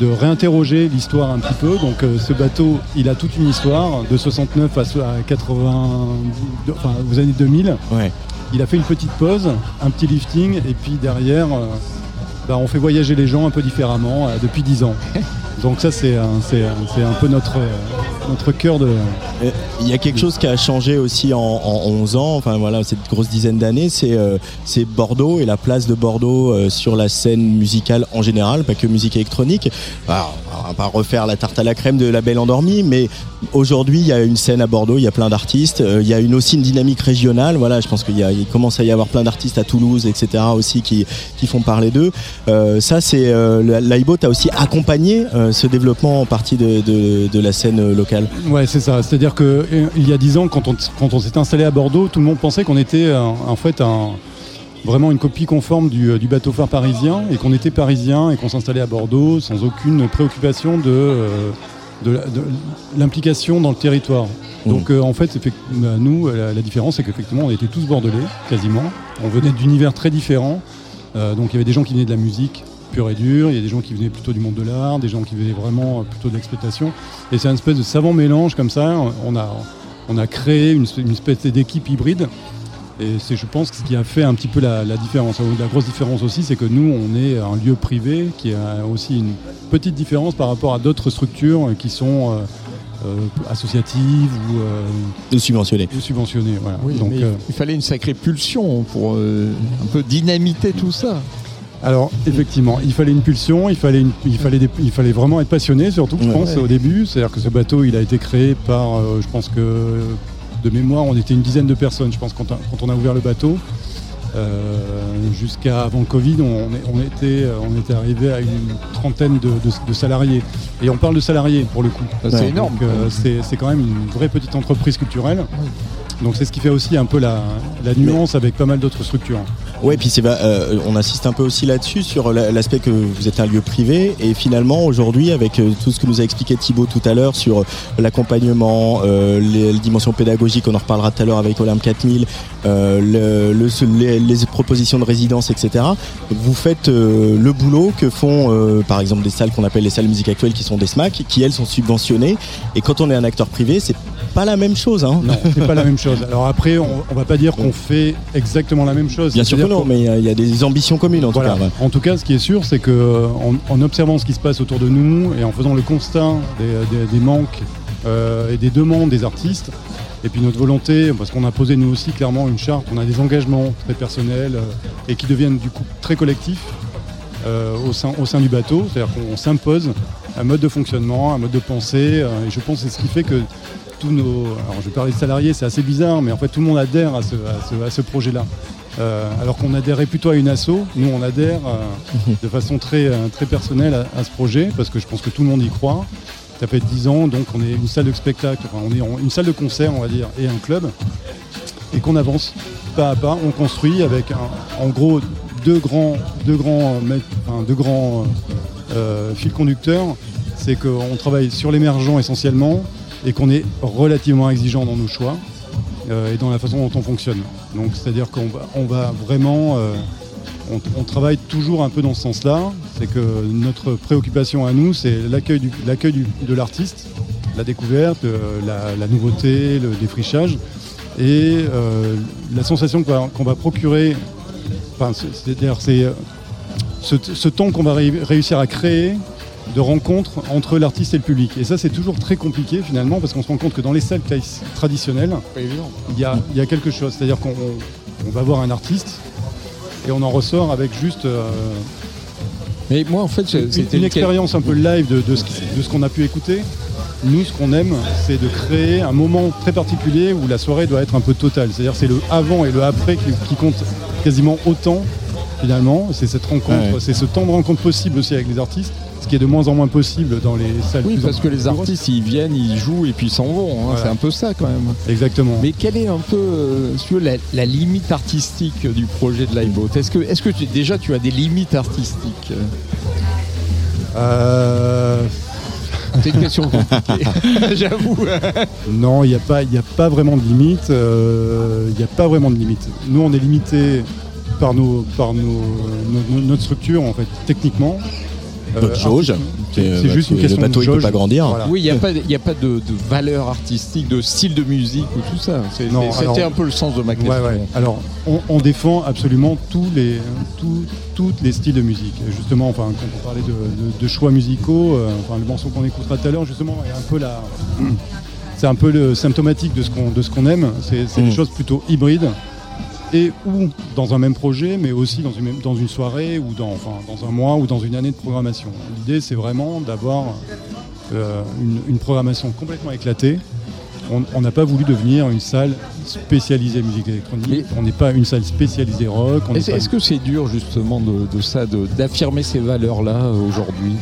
de réinterroger l'histoire un petit peu. Donc euh, ce bateau, il a toute une histoire de 69 à, so- à 80, enfin aux années 2000. Il a fait une petite pause, un petit lifting et puis derrière. euh, bah, on fait voyager les gens un peu différemment euh, depuis 10 ans. Donc ça c'est un, un- peu notre, notre cœur de... Euh, Il y a quelque chose qui a changé aussi en, en 11 ans, enfin voilà, cette grosse dizaine d'années, c'est euh, Bordeaux et la place de Bordeaux euh, sur la scène musicale en général, pas que musique électronique. Alors, on va pas refaire la tarte à la crème de La Belle Endormie, mais aujourd'hui il y a une scène à Bordeaux, il y a plein d'artistes, euh, il y a une, aussi une dynamique régionale, voilà, je pense qu'il commence à y avoir plein d'artistes à Toulouse, etc. aussi qui, qui font parler d'eux. Ça c'est, l'iBot a aussi accompagné euh, ce développement en partie de, de- de la scène euh, locale. Ouais c'est ça, c'est-à-dire que euh, y a 10 ans quand on, quand on s'est installé à Bordeaux, tout le monde pensait qu'on était en fait un- vraiment une copie conforme du, du bateau phare parisien et qu'on était parisien et qu'on s'installait à Bordeaux sans aucune préoccupation de, euh, l'implication dans le territoire. Donc euh, en fait, bah, nous, la, la différence, c'est qu'effectivement, on était tous bordelais, quasiment. On venait d'univers très différents. Euh, donc il y avait des gens qui venaient de la musique pure et dure, il y a des gens qui venaient plutôt du monde de l'art, des gens qui venaient vraiment euh, plutôt de l'exploitation. Et c'est un espèce de savant mélange comme ça. On a, on a créé une, une espèce d'équipe hybride. Et c'est, je pense, ce qui a fait un petit peu la, la différence. La grosse différence aussi, c'est que nous, on est un lieu privé qui a aussi une petite différence par rapport à d'autres structures qui sont euh, euh, associatives ou voilà. Oui, Donc, mais euh, il fallait une sacrée pulsion pour euh, un peu dynamiter tout ça. Alors effectivement, il fallait une pulsion, il fallait, une- il fallait, des- il fallait vraiment être passionné, surtout je Ouais. pense Ouais. au début. C'est-à-dire que ce bateau, il a été créé par, euh, je pense que de mémoire, on était une dizaine de personnes. Je pense quand, on- quand on a ouvert le bateau. Euh, Jusqu'à avant le Covid, on, est- on était, on était arrivé à une trentaine de, de- de salariés. Et on parle de salariés pour le coup. Ça, c'est énorme, euh, c'est quand même une vraie petite entreprise culturelle. Donc c'est ce qui fait aussi un peu la, la nuance avec pas mal d'autres structures. Ouais, puis c'est euh, on insiste un peu aussi là-dessus sur la- l'aspect que vous êtes un lieu privé et finalement aujourd'hui avec euh, tout ce que nous a expliqué Thibaut tout à l'heure sur l'accompagnement, euh, les, les dimensions pédagogiques, on en reparlera tout à l'heure avec Olympe 4000, euh, le, le- les, les propositions de résidence, etc. Vous faites euh, le boulot que font euh, par exemple des salles qu'on appelle les salles musique actuelles qui sont des SMAC, qui elles sont subventionnées et quand on est un acteur privé, c'est pas la même chose. Hein. Non, c'est pas la même chose. Alors après, on, on va pas dire qu'on fait exactement la même chose. Bien sûr que C'est-à-dire non, mais il y a- il y, a des ambitions communes en Voilà. tout cas. ouais. En tout cas, ce qui est sûr, c'est que euh, en, en observant ce qui se passe autour de nous et en faisant le constat des, des- des manques euh, et des demandes des artistes, et puis notre volonté, parce qu'on a posé nous aussi clairement une charte, on a des engagements très personnels euh, et qui deviennent du coup très collectifs euh, au, sein, au sein du bateau, c'est-à-dire qu'on s'impose un mode de fonctionnement, un mode de pensée, et je pense que c'est ce qui fait que tous nos. Alors je vais parler de salariés, c'est assez bizarre, mais en fait tout le monde adhère à ce, à ce- à ce projet-là. Euh, alors qu'on adhérait plutôt à une asso, nous on adhère euh, de façon très, euh, très personnelle à, ce projet, parce que je pense que tout le monde y croit. Ça fait 10 ans, donc on est une salle de spectacle, on est une salle de concert, on va dire, et un club, et qu'on avance pas à pas, on construit avec en gros deux grands, deux grands, deux grands fils conducteurs. C'est qu'on travaille sur l'émergent essentiellement et qu'on est relativement exigeant dans nos choix et dans la façon dont on fonctionne. Donc c'est-à-dire qu'on va, vraiment, euh, on, travaille toujours un peu dans ce sens-là. C'est que notre préoccupation à nous, c'est l'accueil du- l'accueil du- de l'artiste, la découverte, euh, la, nouveauté, le défrichage et euh, la sensation qu'on va, qu'on va procurer. Enfin, c'est- c'est-à-dire c'est euh, ce, ce temps qu'on va ré- réussir à créer de rencontres entre l'artiste et le public. Et ça, c'est toujours très compliqué finalement, parce qu'on se rend compte que dans les salles traditionnelles, il y a, il y a quelque chose. C'est-à-dire qu'on on va voir un artiste et on en ressort avec juste euh, Mais moi, en fait, une, c'était une expérience un peu live de, de ce, qui- de ce qu'on a pu écouter. Nous, ce qu'on aime, c'est de créer un moment très particulier où la soirée doit être un peu totale. C'est-à-dire c'est le avant et le après qui, qui compte quasiment autant finalement. C'est cette rencontre, Ouais. c'est ce temps de rencontre possible aussi avec les artistes, ce qui est de moins en moins possible dans les salles. Oui, parce que les artistes, ils viennent, ils jouent et puis ils s'en vont. hein. Voilà. C'est un peu ça quand même. Exactement. Mais quelle est un peu euh, si veux, la, la limite artistique du projet de Liveboat Est-ce que, est-ce que tu- déjà tu as des limites artistiques Euh, C'est une question compliquée, j'avoue. Non, il n'y a, pas- y a pas vraiment de limite. euh, Il n'y a pas vraiment de limite. Nous, on est limité par, nos, par nos- notre structure, en fait, techniquement. Notre jauge, artistique. c'est, C'est bah, juste une le question bateau, de il peut jauge. pas grandir. Voilà. Oui, il n'y a pas, il y a pas de, de valeur artistique, de style de musique ou tout ça. C'était un peu le sens de ma question. ouais. Alors, on, on défend absolument tous les, tous, tous les styles de musique. Et justement, enfin, quand on parlait de, de- de choix musicaux, euh, enfin, le morceau qu'on écoutera tout à l'heure, justement, est un peu la, c'est un peu le symptomatique de ce qu'on, de ce qu'on aime. C'est, c'est des Mm. choses plutôt hybrides et ou dans un même projet, mais aussi dans une, soirée ou dans, un mois ou dans une année de programmation. L'idée, c'est vraiment d'avoir euh, une programmation complètement éclatée. On- n'a pas voulu devenir une salle spécialisée musique électronique. on n'est pas une salle spécialisée rock. Est-ce que c'est dur justement de, de ça, d'affirmer ces valeurs-là euh, aujourd'hui?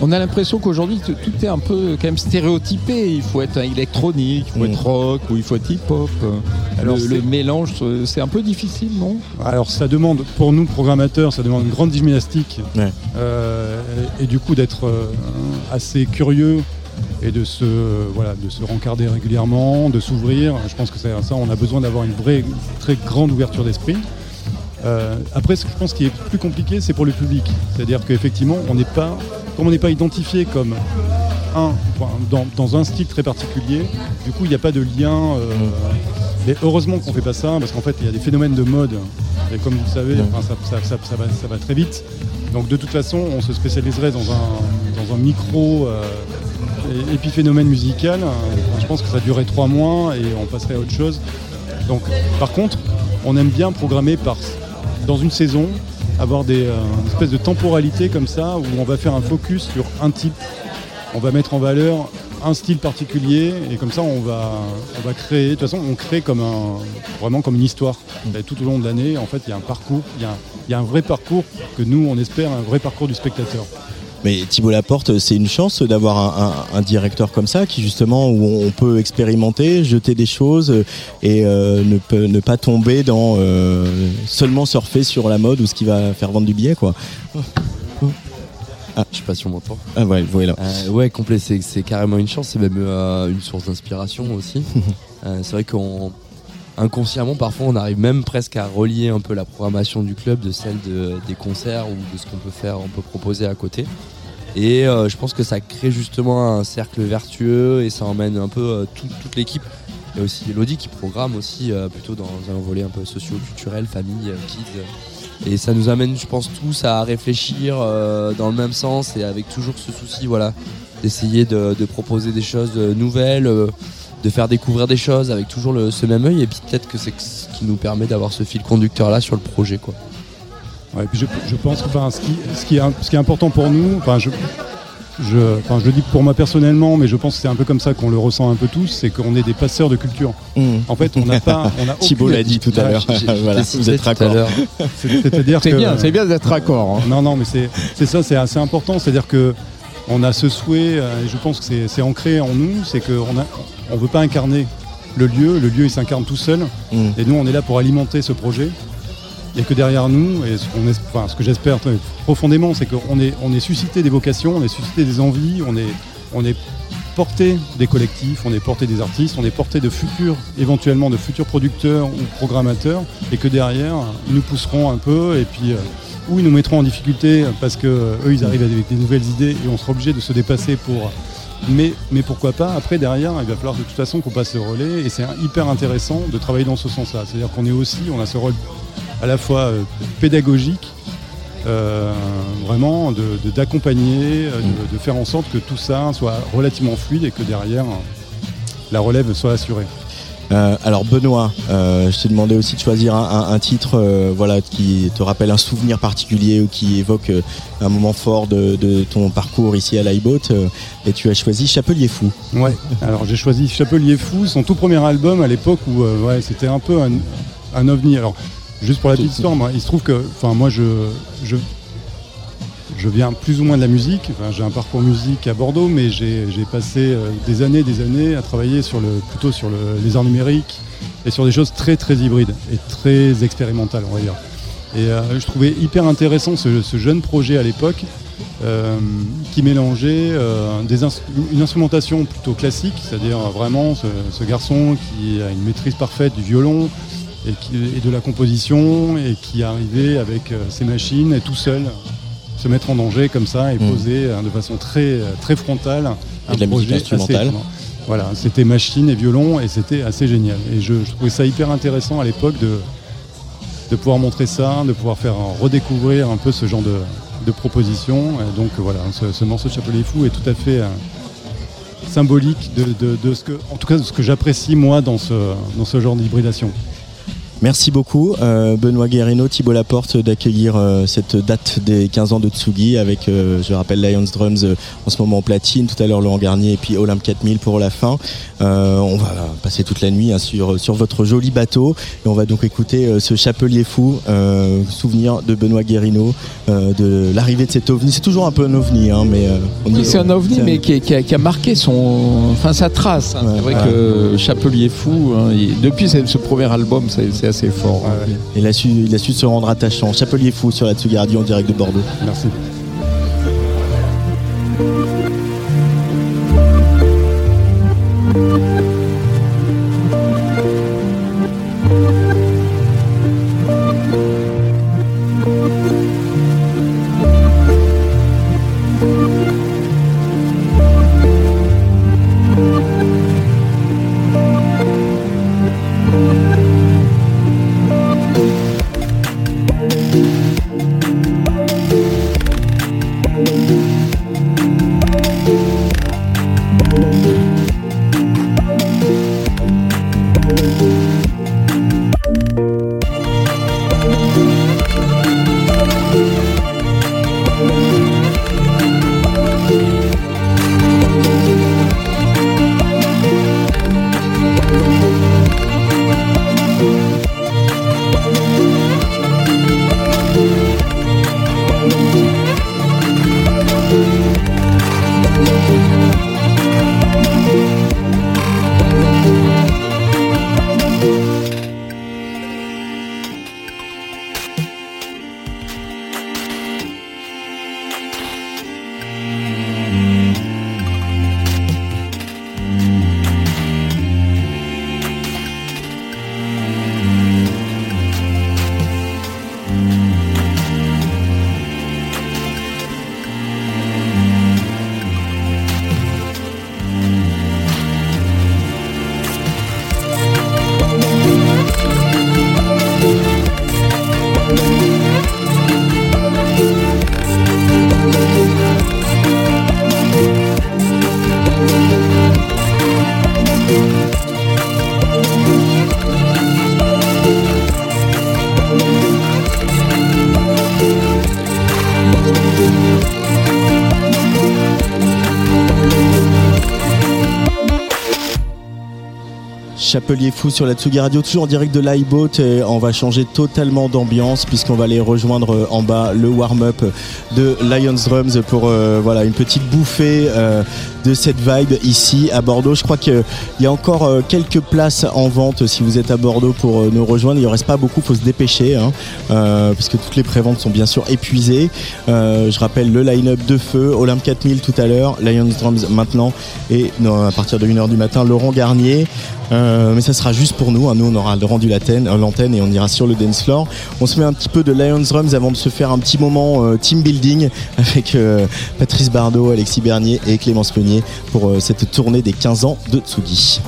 On a l'impression qu'aujourd'hui tout est un peu quand même stéréotypé. Il faut être un électronique, il faut Mm. être rock ou il faut être hip-hop. Alors, le, mélange, euh, c'est un peu difficile, non? Alors ça demande, pour nous programmateurs, ça demande une grande gymnastique Ouais. euh, et, et du coup d'être euh, assez curieux et de se, voilà, de se rencarder régulièrement, de s'ouvrir. Je pense que c'est ça, on a besoin d'avoir une vraie, très grande ouverture d'esprit. Euh, après, ce que je pense qui est plus compliqué, c'est pour le public. C'est-à-dire qu'effectivement, on n'est pas, comme on n'est pas identifié comme un, dans, dans un style très particulier, du coup, il n'y a pas de lien. euh, mais heureusement qu'on fait pas ça, parce qu'en fait, il y a des phénomènes de mode. Et comme vous le savez, enfin, ça, ça- ça- ça va, ça va très vite. Donc de toute façon, on se spécialiserait dans un, dans un micro euh, épiphénomène musical. Enfin, je pense que ça durerait trois mois et on passerait à autre chose. Donc, par contre, on aime bien programmer dans une saison, avoir des, euh, une espèce de temporalité comme ça, où on va faire un focus sur un type. On va mettre en valeur un style particulier et comme ça on va, on va créer. De toute façon, on crée comme un, vraiment comme une histoire. Tout au long de l'année, en fait, il y a un parcours, il y a un vrai parcours que nous on espère, un vrai parcours du spectateur. Mais Thibault Laporte, c'est une chance d'avoir un, un- un directeur comme ça qui justement où on peut expérimenter, jeter des choses et euh, ne, peut, ne pas tomber dans euh, seulement surfer sur la mode ou ce qui va faire vendre du billet quoi. Je sais pas si on m'entend. Ah ouais, voilà. Euh, ouais, complet, c'est carrément une chance, c'est même une source d'inspiration aussi. C'est vrai qu'on inconsciemment parfois on arrive même presque à relier un peu la programmation du club de celle de- des concerts ou de ce qu'on peut faire, on peut proposer à côté. Et euh, je pense que ça crée justement un cercle vertueux et ça emmène un peu euh, tout- toute l'équipe. Il y a aussi Elodie qui programme aussi euh, plutôt dans un volet un peu socio-culturel, famille, kids. Et ça nous amène, je pense, tous à réfléchir dans le même sens et avec toujours ce souci, voilà, d'essayer de, proposer des choses nouvelles, de faire découvrir des choses avec toujours le, ce même œil. Et puis peut-être que c'est ce qui nous permet d'avoir ce fil conducteur là sur le projet, quoi. Ouais, puis je, je pense que enfin, ce, qui, ce, qui est, ce qui est important pour nous, enfin, je, je, enfin, je le dis pour moi personnellement, mais je pense que c'est un peu comme ça qu'on le ressent un peu tous, c'est qu'on est des passeurs de culture. Mmh. En fait, on n'a pas. On a Thibault l'a dit tout à l'heure. Voilà, vous êtes raccord. C'est-à-dire que- bien, c'est bien d'être raccord. hein. Non, non, mais c'est ça, c'est assez important. C'est-à-dire que on a ce souhait, euh, et je pense que c'est- c'est ancré en nous, c'est qu'on a, on veut pas incarner le lieu. Le lieu, il s'incarne tout seul. Mm. Et nous, on est là pour alimenter ce projet. Il n'y a que derrière nous, et ce, qu'on es- enfin, ce que j'espère profondément, c'est qu'on est, on est suscité des vocations, on est suscité des envies, on est, on est porté des collectifs, on est porté des artistes, on est porté de futurs, éventuellement de futurs producteurs ou programmateurs, et que derrière, ils nous pousseront un peu, et puis, euh, ou ils nous mettront en difficulté parce que euh, eux, ils arrivent avec des nouvelles idées, et on sera obligé de se dépasser pour. Mais, mais pourquoi pas Après, derrière, il va falloir de toute façon qu'on passe le relais, et c'est hyper intéressant de travailler dans ce sens-là. C'est-à-dire qu'on est aussi, on a ce rôle à la fois euh, pédagogique, euh, vraiment d'accompagner, euh, de, de faire en sorte que tout ça soit relativement fluide et que derrière la relève soit assurée. Euh, alors Benoît, euh, je t'ai demandé aussi de choisir un, un- un titre euh, voilà, qui te rappelle un souvenir particulier ou qui évoque un moment fort de, de ton parcours ici à l'iBoat euh, et tu as choisi Chapelier Fou. Ouais. Alors j'ai choisi Chapelier Fou, son tout premier album à l'époque où euh, ouais, c'était un peu un, un ovni. Alors juste pour la petite histoire, moi, il se trouve que, enfin moi je, je je viens plus ou moins de la musique. Enfin, j'ai un parcours musique à Bordeaux, mais j'ai passé euh, des années, des années à travailler sur le, plutôt sur le- les arts numériques et sur des choses très très hybrides et très expérimentales, on va dire. Et euh, je trouvais hyper intéressant ce, jeune projet à l'époque euh, qui mélangeait une instrumentation plutôt classique, c'est-à-dire vraiment ce, garçon qui a une maîtrise parfaite du violon et, de la composition et qui arrivait avec ses machines et tout seul se mettre en danger comme ça et Mm. poser euh, de façon très, euh, très frontale Et de la musique projet instrumentale. Voilà, c'était machine et violon et c'était assez génial. Et je, je trouvais ça hyper intéressant à l'époque de, de pouvoir montrer ça, de pouvoir faire redécouvrir un peu ce genre de, de propositions. Et donc euh, voilà, ce, ce morceau de Chapelet Fou est tout à fait euh, symbolique de, de- de ce que, en tout cas, de ce que j'apprécie moi dans ce, dans ce genre d'hybridation. Merci beaucoup euh, Benoît Guérino, Thibault Laporte d'accueillir euh, cette date des 15 ans de Tsugi avec, euh, je rappelle, Lions Drums en ce moment en platine, tout à l'heure Laurent Garnier et puis Olympe 4000 pour la fin. On va passer toute la nuit hein, sur, sur votre joli bateau et on va donc écouter ce Chapelier Fou, souvenir de Benoît Guérino, de l'arrivée de cet ovni. C'est toujours un peu un ovni, hein, mais Oui, c'est un ovni, mais qui, qui a, qui a marqué son, enfin sa trace. hein. c'est vrai que Chapelier Fou, hein, il- depuis ce premier album, c'est c'est fort. hein. Il a, su, il a su se rendre attachant. Chapelier Fou sur la Tsugi Radio en direct de Bordeaux. Merci. Chapelier Fou sur la Tsugi Radio, toujours en direct de l'iBoat on va changer totalement d'ambiance puisqu'on va aller rejoindre euh, en bas le warm-up de Lions Drums pour euh, voilà une petite bouffée euh, de cette vibe ici à Bordeaux. Je crois qu'il y a encore euh, quelques places en vente si vous êtes à Bordeaux pour euh, nous rejoindre. Il ne reste pas beaucoup, faut se dépêcher hein, euh, puisque toutes les préventes sont bien sûr épuisées. Euh, je rappelle le line-up de feu, Olympe 4000 tout à l'heure, Lions Drums maintenant et à partir de 1h du matin, Laurent Garnier. Euh, mais ça sera juste pour nous. hein. Nous, on aura rendu l'antenne euh, et on ira sur le dance floor. On se met un petit peu de Lions Drums avant de se faire un petit moment euh, team building avec euh, Patrice Bardot, Alexis Bernier et Clémence Pour euh, cette tournée des 15 ans de Tsugi.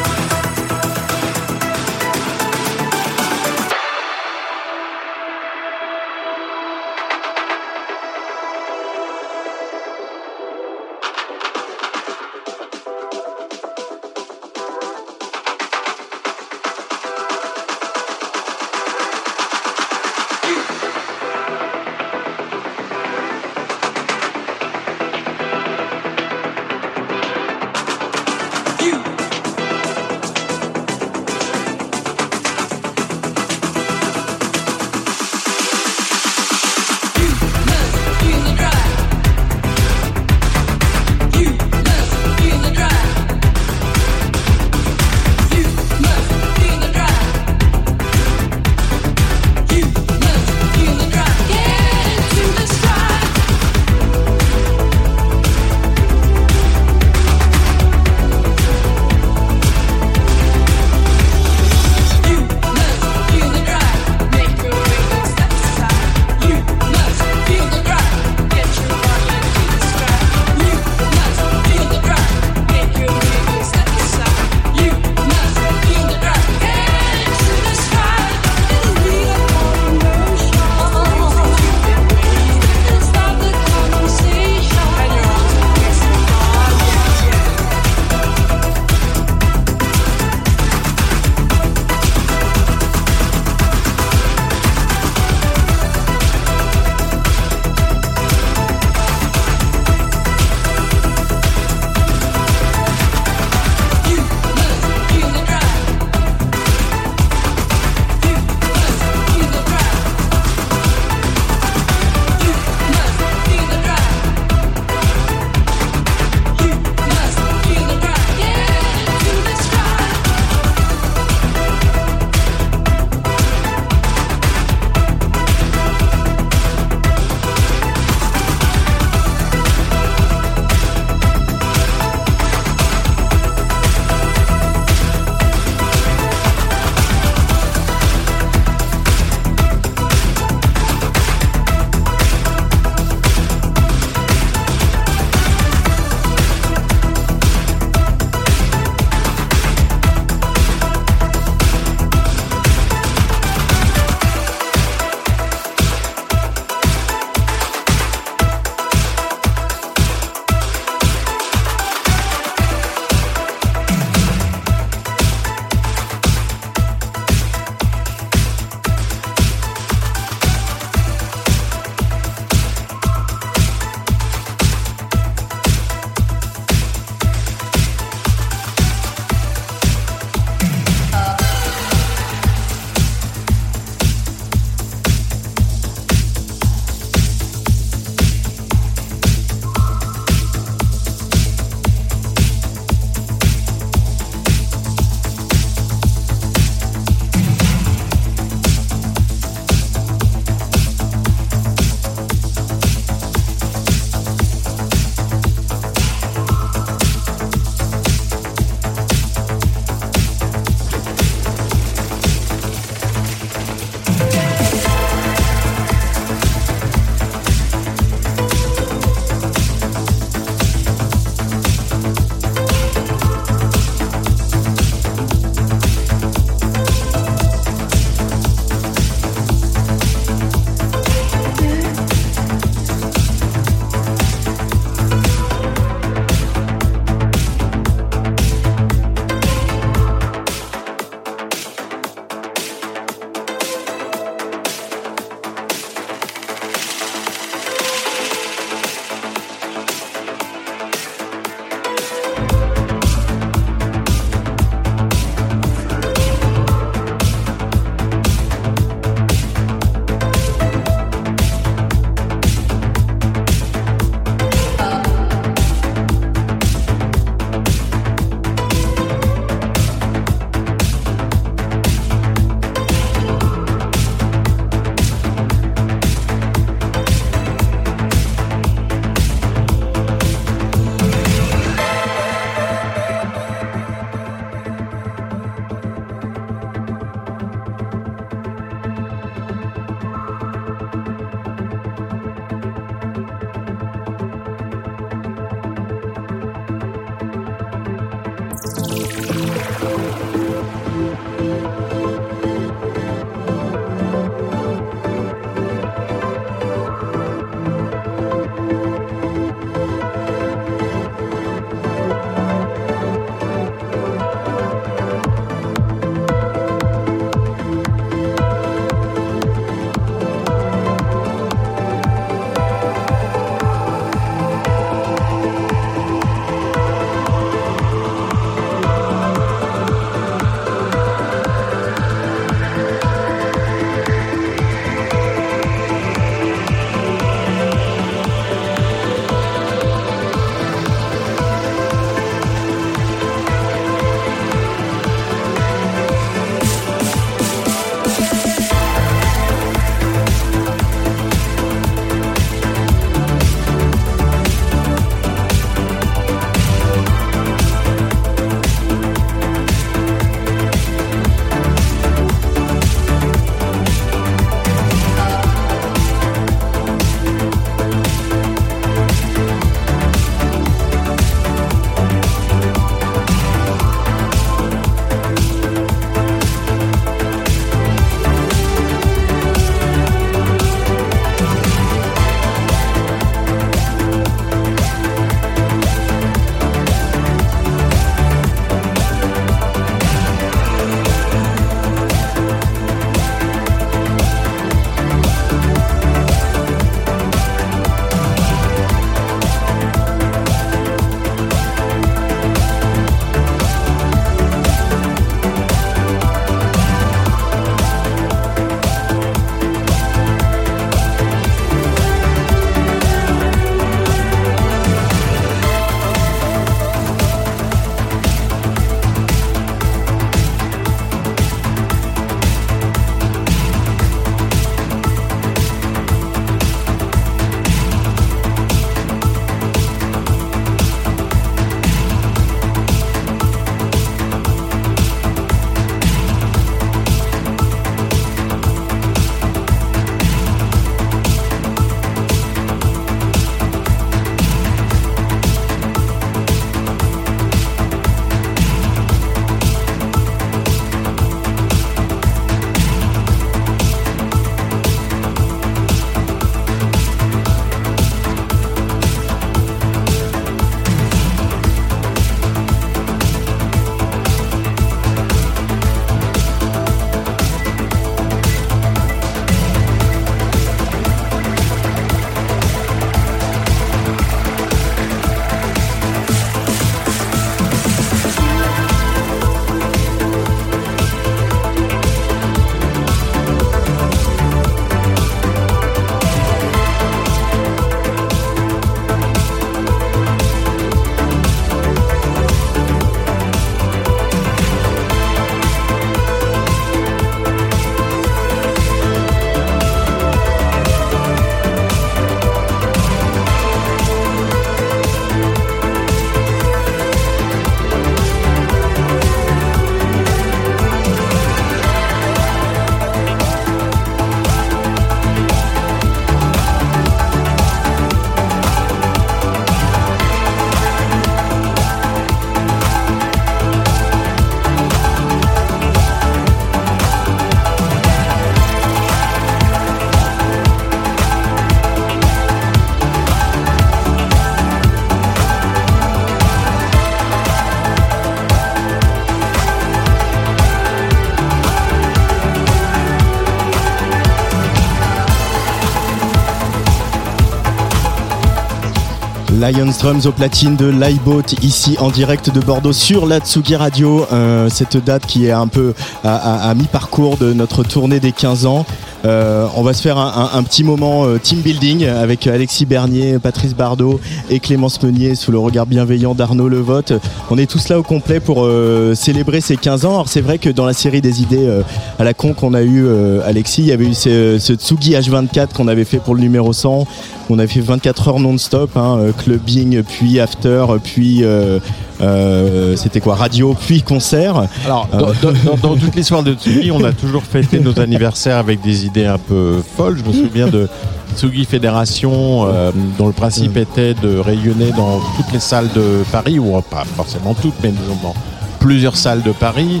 Lions Drums au platine de Lifeboat ici en direct de Bordeaux sur la Tsugi Radio. Euh, cette date qui est un peu à, mi-parcours de notre tournée des 15 ans. Euh, on va se faire un, petit moment euh, team building avec Alexis Bernier, Patrice Bardot et Clémence Meunier sous le regard bienveillant d'Arnaud Levotte. On est tous là au complet pour célébrer ces 15 ans. Alors c'est vrai que dans la série des idées à la con qu'on a eu Alexis, il y avait eu ce, ce Tsugi H24 qu'on avait fait pour le numéro 100. On avait fait 24 heures non-stop, hein, euh, clubbing, puis after, puis euh, euh, c'était quoi radio, puis concert. Alors, dans, dans- dans- dans toute l'histoire de Tsugi, on a toujours fêté nos anniversaires avec des idées un peu folles. Je me souviens de Tsugi Fédération, euh, dont le principe était de rayonner dans toutes les salles de Paris, ou pas forcément toutes, mais disons dans plusieurs salles de Paris.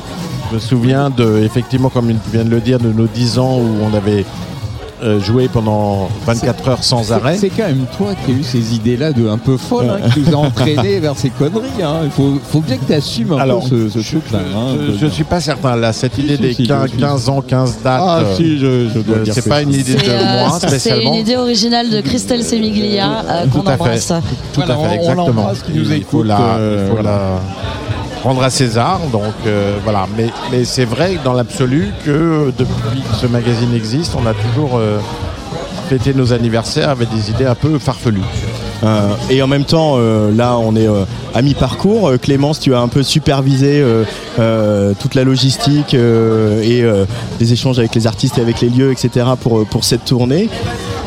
Je me souviens de, effectivement, comme tu viens de le dire, de nos 10 ans où on avait euh, joué pendant 24 heures sans arrêt. C'est quand même toi qui as eu ces idées-là de un peu folles, hein, qui nous a entraîné vers ces conneries. hein. Il faut, faut bien que tu assumes un Alors, peu ce, ce truc-là. hein. Je, je suis pas certain. Là, cette idée si, des si, 15, je suis. 15 ans, 15 dates, Ah, euh, si, je- je dois euh, c'est pas une idée de euh, moi c'est une idée originale de Christelle Semiglia euh, qu'on embrasse. Tout Voilà, à fait, on- on exactement. l'embrasse, qui nous il faut écoute, la, euh, il faut voilà. la rendre à César. Donc euh, voilà. Mais, c'est vrai dans l'absolu que depuis que ce magazine existe, on a toujours euh, fêté nos anniversaires avec des idées un peu farfelues. Euh, et en même temps, là, on est à mi-parcours. Clémence, tu as un peu supervisé toute la logistique et les échanges avec les artistes et avec les lieux, etc. pour cette tournée.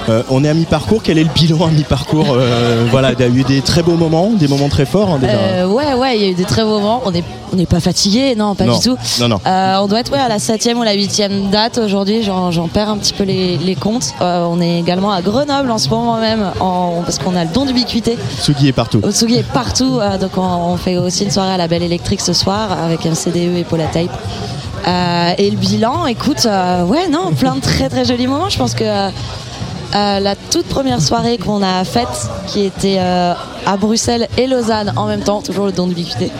Euh, on est à mi-parcours. Quel est le bilan à mi-parcours Euh, Voilà, il y a eu des très beaux moments, des moments très forts hein, déjà. Euh, ouais, ouais, il y a eu des très beaux moments. On n'est on n'est pas fatigué, non, pas Non. du tout. Non, non. On doit être ouais, à la septième ou la huitième date aujourd'hui. J'en perds un petit peu les, les comptes. On est également à Grenoble en ce moment même, en- parce qu'on a le don d'ubiquité. Tsugi est partout. Otsugi est partout, donc on, on fait aussi une soirée à la Belle Électrique ce soir avec un CDE et Paula Tape. Euh, et le bilan, écoute, euh, ouais, non, plein de très très jolis moments. Je pense que euh, euh, la toute première soirée qu'on a faite, qui était euh, à Bruxelles et Lausanne en même temps, toujours le don d'ubiquité,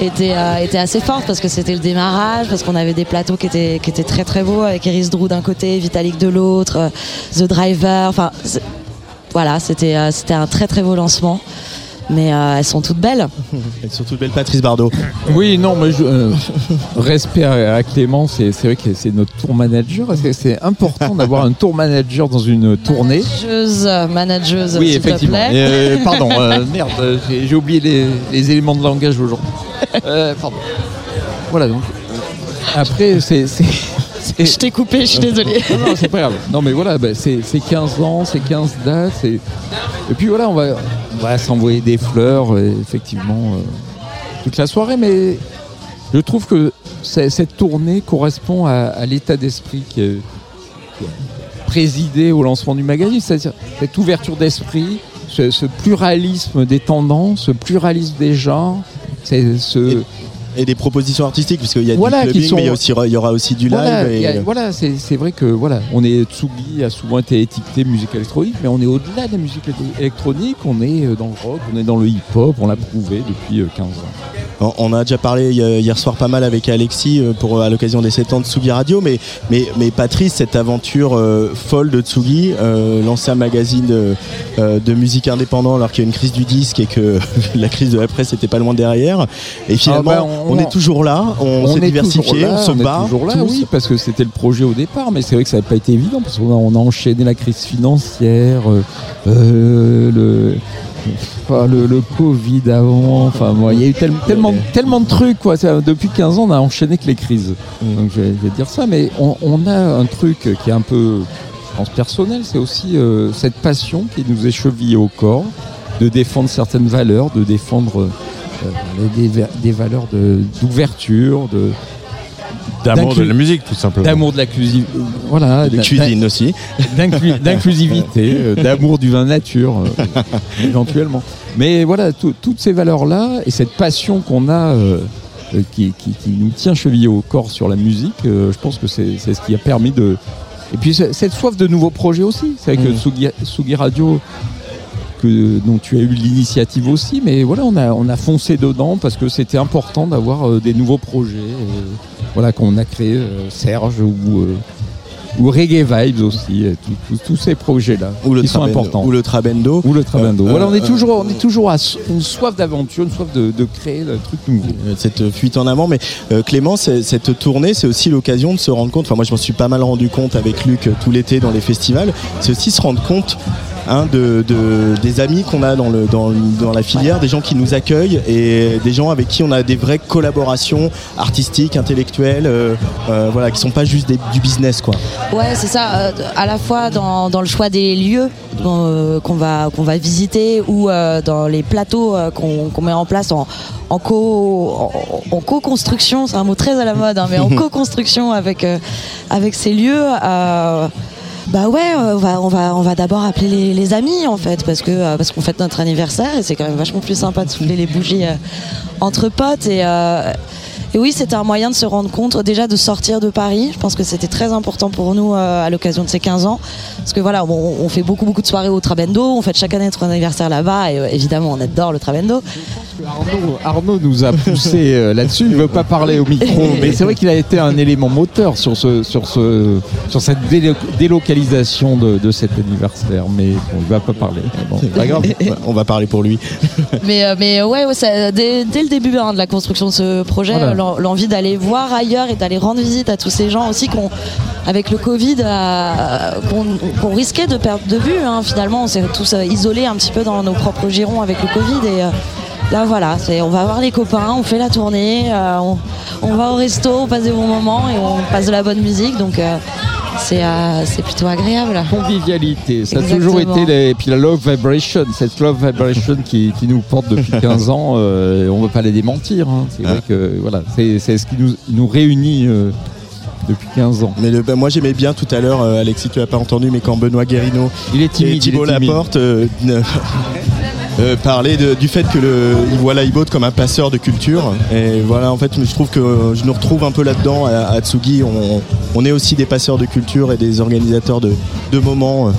était, euh, était assez forte parce que c'était le démarrage, parce qu'on avait des plateaux qui étaient, très très beaux avec Eris Drew d'un côté, Vitalik de l'autre, The Driver, enfin voilà, c'était un très très beau lancement. Mais euh, elles sont toutes belles. Et surtout belle Patrice Bardot. Oui, non, mais je, euh, respect à, à Clément, c'est vrai que c'est notre tour manager. C'est- important d'avoir un tour manager dans une tournée? Manageuse, manageuse, Oui, s'il te effectivement. plaît. Euh, pardon, euh, merde, j'ai j'ai oublié les, les éléments de langage aujourd'hui. Euh, pardon. Voilà, donc. Après, c'est. Je t'ai coupé, je suis désolée. Non, non, c'est pas grave. Non, mais voilà, bah, c'est c'est 15 ans, c'est 15 dates. Et puis voilà, on va, on va s'envoyer des fleurs, euh, effectivement, euh, toute la soirée. Mais je trouve que cette tournée correspond à, à l'état d'esprit qui est a présidé au lancement du magazine, c'est-à-dire cette ouverture d'esprit, ce, ce pluralisme des tendances, ce pluralisme des genres, c'est ce Et des propositions artistiques, parce qu'il y a Voilà, du clubbing, sont- mais il y, a aussi- il y aura aussi du live. voilà, et- il y a- voilà, c'est vrai que voilà, on est Tsugi a souvent été étiqueté musique électronique, mais on est au-delà de la musique électro- électronique, on est euh, dans le rock, on est dans le hip-hop, on l'a prouvé depuis euh, 15 ans. On on a déjà parlé hier soir pas mal avec Alexis euh, pour à l'occasion des 7 ans de Tsugi Radio, mais, mais, mais Patrice, cette aventure euh, folle de Tsugi, euh, lancer un magazine de, euh, de musique indépendant alors qu'il y a une crise du disque et que la crise de la presse était pas loin derrière. Et finalement, Ah bah, on, on- est toujours là, on, s'est est diversifié, là, on se est bat. toujours là, tous. oui, parce que c'était le projet au départ, mais c'est vrai que ça n'a pas été évident parce qu'on a, on a enchaîné la crise financière, euh, euh, le, enfin, le, le Covid avant, enfin, moi, il y a eu tel- tellement, tellement de trucs, quoi. Depuis 15 ans, on a enchaîné que les crises. Donc je vais, je vais dire ça, mais on, on a un truc qui est un peu, je pense, personnel, c'est aussi euh, cette passion qui nous est chevillée au corps de défendre certaines valeurs, de défendre euh, des, des- valeurs d'ouverture, de D'amour de la musique, tout simplement. D'amour de la cuisine, voilà, De d'in- cuisine aussi. d'inclu- d'inclusivité, euh, d'amour du vin nature, euh, éventuellement. Mais voilà, tout- toutes ces valeurs-là et cette passion qu'on a, euh, euh, qui, qui- qui nous tient chevillés au corps sur la musique, euh, je pense que c'est ce qui a permis de. Et puis cette soif de nouveaux projets aussi. C'est vrai que Mm. Sugi, Sugi Radio, que, dont tu as eu l'initiative aussi, mais voilà, on a, on a foncé dedans parce que c'était important d'avoir euh, des nouveaux projets. euh, voilà, qu'on a créé euh, Serge ou. euh, ou Reggae Vibes aussi, euh, tous- ces projets-là le qui sont importants. Ou le Trabendo. Ou le Trabendo. Euh, voilà, on est euh, toujours, on est toujours à une soif d'aventure, une soif de, de créer un truc nouveau. Euh, cette fuite en avant. Mais euh, Clément, cette tournée, c'est aussi l'occasion de se rendre compte. Enfin, moi, je m'en suis pas mal rendu compte avec Luc euh, tout l'été dans les festivals. C'est aussi se rendre compte. Hein, de, de- des amis qu'on a dans, le, dans, la filière, des gens qui nous accueillent et des gens avec qui on a des vraies collaborations artistiques, intellectuelles, euh, euh, voilà, qui sont pas juste des- du business quoi. Ouais, c'est ça. euh, à la fois dans, dans le choix des lieux euh, qu'on va, qu'on va visiter ou euh, dans les plateaux euh, qu'on qu'on met en place en, en co en, en co-construction, c'est un mot très à la mode, hein, mais en co-construction avec euh, avec ces lieux. Bah ouais, euh, on va, d'abord appeler les, amis en fait, parce que euh, parce qu'on fête notre anniversaire et c'est quand même vachement plus sympa de souffler les bougies euh, entre potes et et oui, c'était un moyen de se rendre compte déjà de sortir de Paris. Je pense que c'était très important pour nous euh, à l'occasion de ces 15 ans. Parce que voilà, bon, on fait beaucoup beaucoup de soirées au Trabendo, on fête chaque année notre anniversaire là-bas et euh, évidemment on adore le Trabendo. Arnaud, Arnaud nous a poussé euh, là-dessus. Il veut pas parler au micro, mais c'est vrai qu'il a été un élément moteur sur ce, sur ce, sur cette délo- délocalisation de, de cet anniversaire. Mais bon, il va pas parler. Bon, c'est pas grave. On va parler pour lui. Mais, euh, mais ouais, ouais, ça- dès, dès le début hein, de la construction de ce projet, Voilà. L'en- l'envie d'aller voir ailleurs et d'aller rendre visite à tous ces gens aussi qu'on, avec le Covid, euh, qu'on risquait de perdre de vue. hein. Finalement, on s'est tous euh, isolés un petit peu dans nos propres girons avec le Covid et euh, là voilà, on va voir les copains, on fait la tournée, on, va au resto, on passe des bons moments et on passe de la bonne musique. Donc c'est euh, c'est plutôt agréable. Convivialité, ça a toujours été, les- et puis la love vibration, cette love vibration qui, qui nous porte depuis 15 ans, euh, on ne va pas les démentir. hein. C'est vrai que voilà, c'est c'est ce qui nous, nous réunit euh, depuis 15 ans. Mais le- bah, moi j'aimais bien tout à l'heure, euh, Alexis, tu l'as pas entendu, mais quand Benoît Guérino Il est timide, et Thibault il est timide. Laporte euh, euh, parlaient du fait que le, ils voient Laibot comme un passeur de culture. Et voilà, en fait, je trouve que je nous retrouve un peu là-dedans à, à Tsugi. On, on est aussi des passeurs de culture et des organisateurs de, de moments.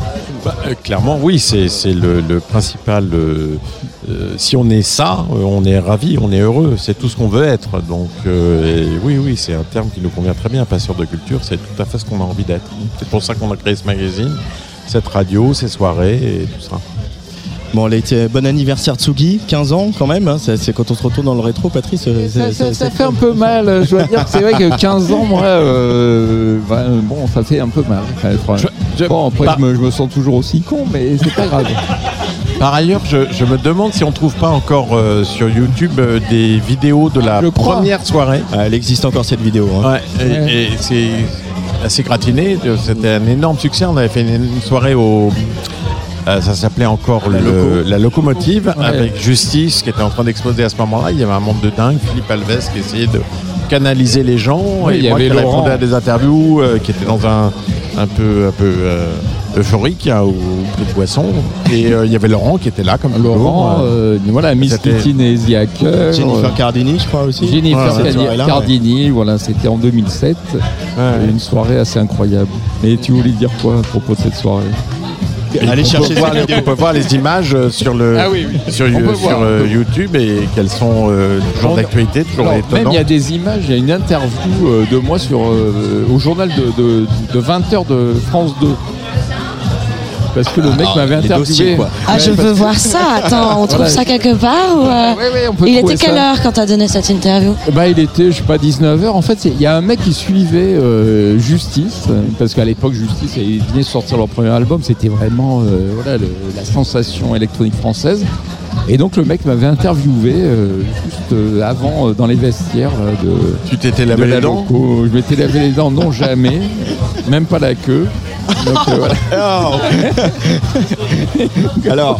Bah, euh, clairement, oui, c'est le, principal. euh, euh, si on est ça, on est ravi, on est heureux, c'est tout ce qu'on veut être. Donc, oui, oui, c'est un terme qui nous convient très bien. Passeur de culture, c'est tout à fait ce qu'on a envie d'être. C'est pour ça qu'on a créé ce magazine, cette radio, ces soirées et tout ça. Bon, tiens, bon anniversaire Tsugi, 15 ans quand même. hein. C'est quand on se retourne dans le rétro, Patrice. euh, Ça, c'est- ça- c'est- ça fait un peu mal, euh, je dois dire que c'est vrai que 15 ans, moi, euh, bah, bon, ça fait un peu mal. bon, après, Bah- je, me, je me sens toujours aussi con, mais c'est pas grave. Par ailleurs, je, je me demande si on trouve pas encore euh, sur YouTube euh, des vidéos de la Je crois. première soirée. Ah, elle existe encore cette vidéo. hein. Ouais, et, Ouais. et c'est assez gratiné. C'était un énorme succès. On avait fait une, une soirée au. Euh, ça s'appelait encore La le- Loco. la locomotive Ouais. avec Justice qui était en train d'exploser à ce moment-là. Il y avait un monde de dingue, Philippe Alves qui essayait de canaliser les gens Oui, et il y moi avait qui répondais à des interviews euh, qui étaient dans un un peu un peu euh, euphorique hein, ou plus de boisson et il y avait Laurent qui était là comme Laurent, voilà, Miss Kitty Jennifer Cardini, je crois aussi. Jennifer Cardini, voilà, c'était en 2007. ouais. Une soirée assez incroyable. Et tu voulais dire quoi à propos de cette soirée? Allez on chercher peut voir, les- on peut voir les images euh, sur le Ah oui, oui. sur, voir, euh, peut- YouTube et qu'elles sont euh, toujours d'actualité, toujours Alors, même étonnantes. il y a des images, il y a une interview euh, de moi sur, euh, au journal de, de, de 20h de France 2. Parce que le mec Ah, m'avait les interviewé. dossiers, quoi. Ah, je veux voir ça. Attends, on trouve Voilà. ça quelque part ou euh, Ouais, ouais, on peut Il trouver était quelle ça. heure quand t'as donné cette interview? Bah, il était, je sais pas, 19h. En fait, c'est- il y a un mec qui suivait euh, Justice, euh, parce qu'à l'époque, Justice, ils venaient de sortir leur premier album. C'était vraiment euh, voilà, le- la sensation électronique française. Et donc, le mec m'avait interviewé euh, juste euh, avant, euh, dans les vestiaires là, de. Tu t'étais de lavé la les dents? loco. Je m'étais lavé les dents, non jamais, même pas la queue. Donc, euh, voilà. Alors,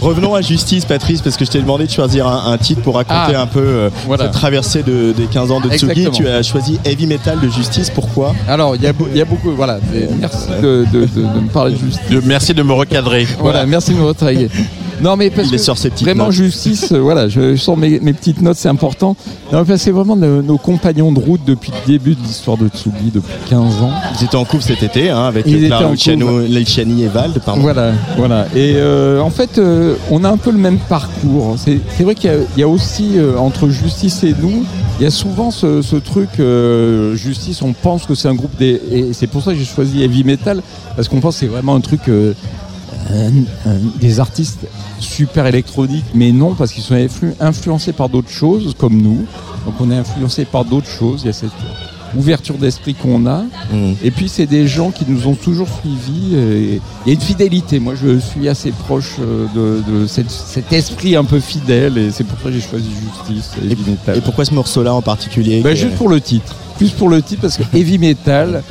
revenons à Justice, Patrice, parce que je t'ai demandé de choisir un, un titre pour raconter Ah, un peu euh, voilà. cette traversée de- des 15 ans de Tsugi. Exactement. Tu as choisi Heavy Metal de Justice, pourquoi? Alors, il y, a beau- il y a beaucoup. Voilà, merci de, de- de- de me parler de Justice. De- merci de me recadrer. Voilà, merci de me retravailler. Non, mais parce Il est que sur ses petites vraiment notes. justice, euh, voilà, je, je sors mes, mes petites notes, c'est important. Non, mais parce que c'est vraiment nos, nos compagnons de route depuis le début de l'histoire de Tsugi, depuis 15 ans. Ils étaient en couple cet été hein, avec Ils étaient Clara en Luciano. Luciani et Vald. Pardon. Voilà, voilà. Et euh, en fait, euh, on a un peu le même parcours. C'est c'est vrai qu'il y a- il y, a aussi euh, entre Justice et nous, il y a souvent ce, ce truc euh, Justice. On pense que c'est un groupe des et c'est pour ça que j'ai choisi Heavy Metal parce qu'on pense que c'est vraiment un truc euh, des artistes super électroniques, mais non parce qu'ils sont influ- influencés par d'autres choses comme nous. Donc on est influencé par d'autres choses. Il y a cette ouverture d'esprit qu'on a. Et puis c'est des gens qui nous ont toujours suivis. et Il y a une fidélité. Moi, je suis assez proche euh, de, de cette- cet esprit un peu fidèle, et c'est pour ça que j'ai choisi Justice. Et, pourquoi ce morceau-là en particulier Bah, est- Juste pour le titre. Plus pour le titre parce que Heavy Metal.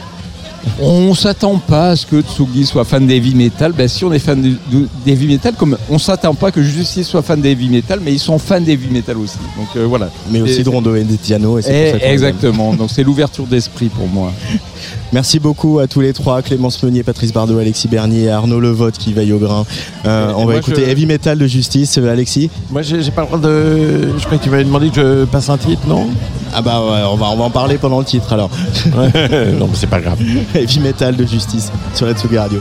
On s'attend pas à ce que Tsugi soit fan d'heavy metal. Ben, si on est fan d'heavy metal, comme on s'attend pas que Justice soit fan d'heavy metal, mais ils sont fans d'heavy metal aussi. Donc euh, voilà. Mais aussi Et- de Rondo et de Tiano. Et c'est Eh, pour ça exactement. Donc c'est l'ouverture d'esprit pour moi. Merci beaucoup à tous les trois, Clémence Meunier, Patrice Bardot, Alexis Bernier et Arnaud Levotte qui veille au grain. Euh, on va écouter je- Heavy Metal de Justice, euh, Alexis. Moi, j'ai j'ai pas le droit de. Je crois que tu m'avais demandé que je passe un titre, non? Ah bah ouais, on va, on va en parler pendant le titre alors. non, mais c'est pas grave. Heavy Metal de Justice sur la Tsugi Radio.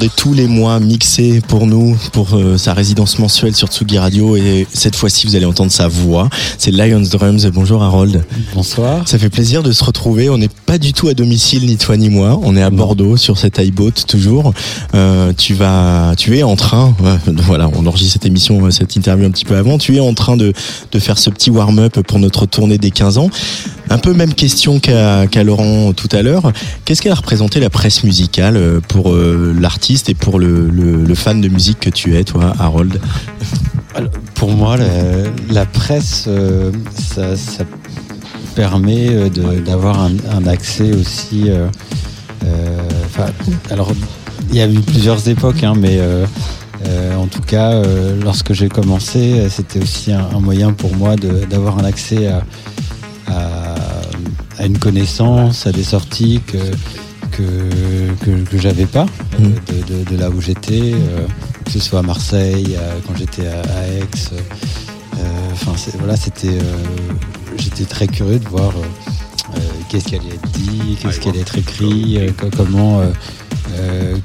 L'entendez tous les mois mixé pour nous, pour euh, sa résidence mensuelle sur Tsugi Radio. Et cette fois-ci, vous allez entendre sa voix. C'est Lions Drums. Bonjour Harold. Bonsoir. Ça fait plaisir de se retrouver. On n'est pas du tout à domicile, ni toi ni moi. On est à Bordeaux sur cette iBoat toujours. Euh, tu vas, tu es en train, euh, voilà, on enregistre cette émission, cette interview un petit peu avant. Tu es en train de, de faire ce petit warm-up pour notre tournée des 15 ans. Un peu même question qu'à qu'à Laurent tout à l'heure. Qu'est-ce qu'elle a représenté la presse musicale pour l'artiste pour le, fan de musique que tu es, toi, Harold pour moi, la, presse, euh, ça, permet euh, d'avoir un, accès aussi. euh, alors, il y a eu plusieurs époques, hein, mais en tout cas, lorsque j'ai commencé, c'était aussi un, moyen pour moi d'avoir un accès à, à, à une connaissance, à des sorties que que, que, que j'avais pas euh, de, de- de là où j'étais, euh, que ce soit à Marseille, à- quand j'étais à, à Aix. euh, Enfin, voilà, c'était, j'étais très curieux de voir qu'est-ce qui allait être dit, qu'est-ce qui allait être écrit, co- comment,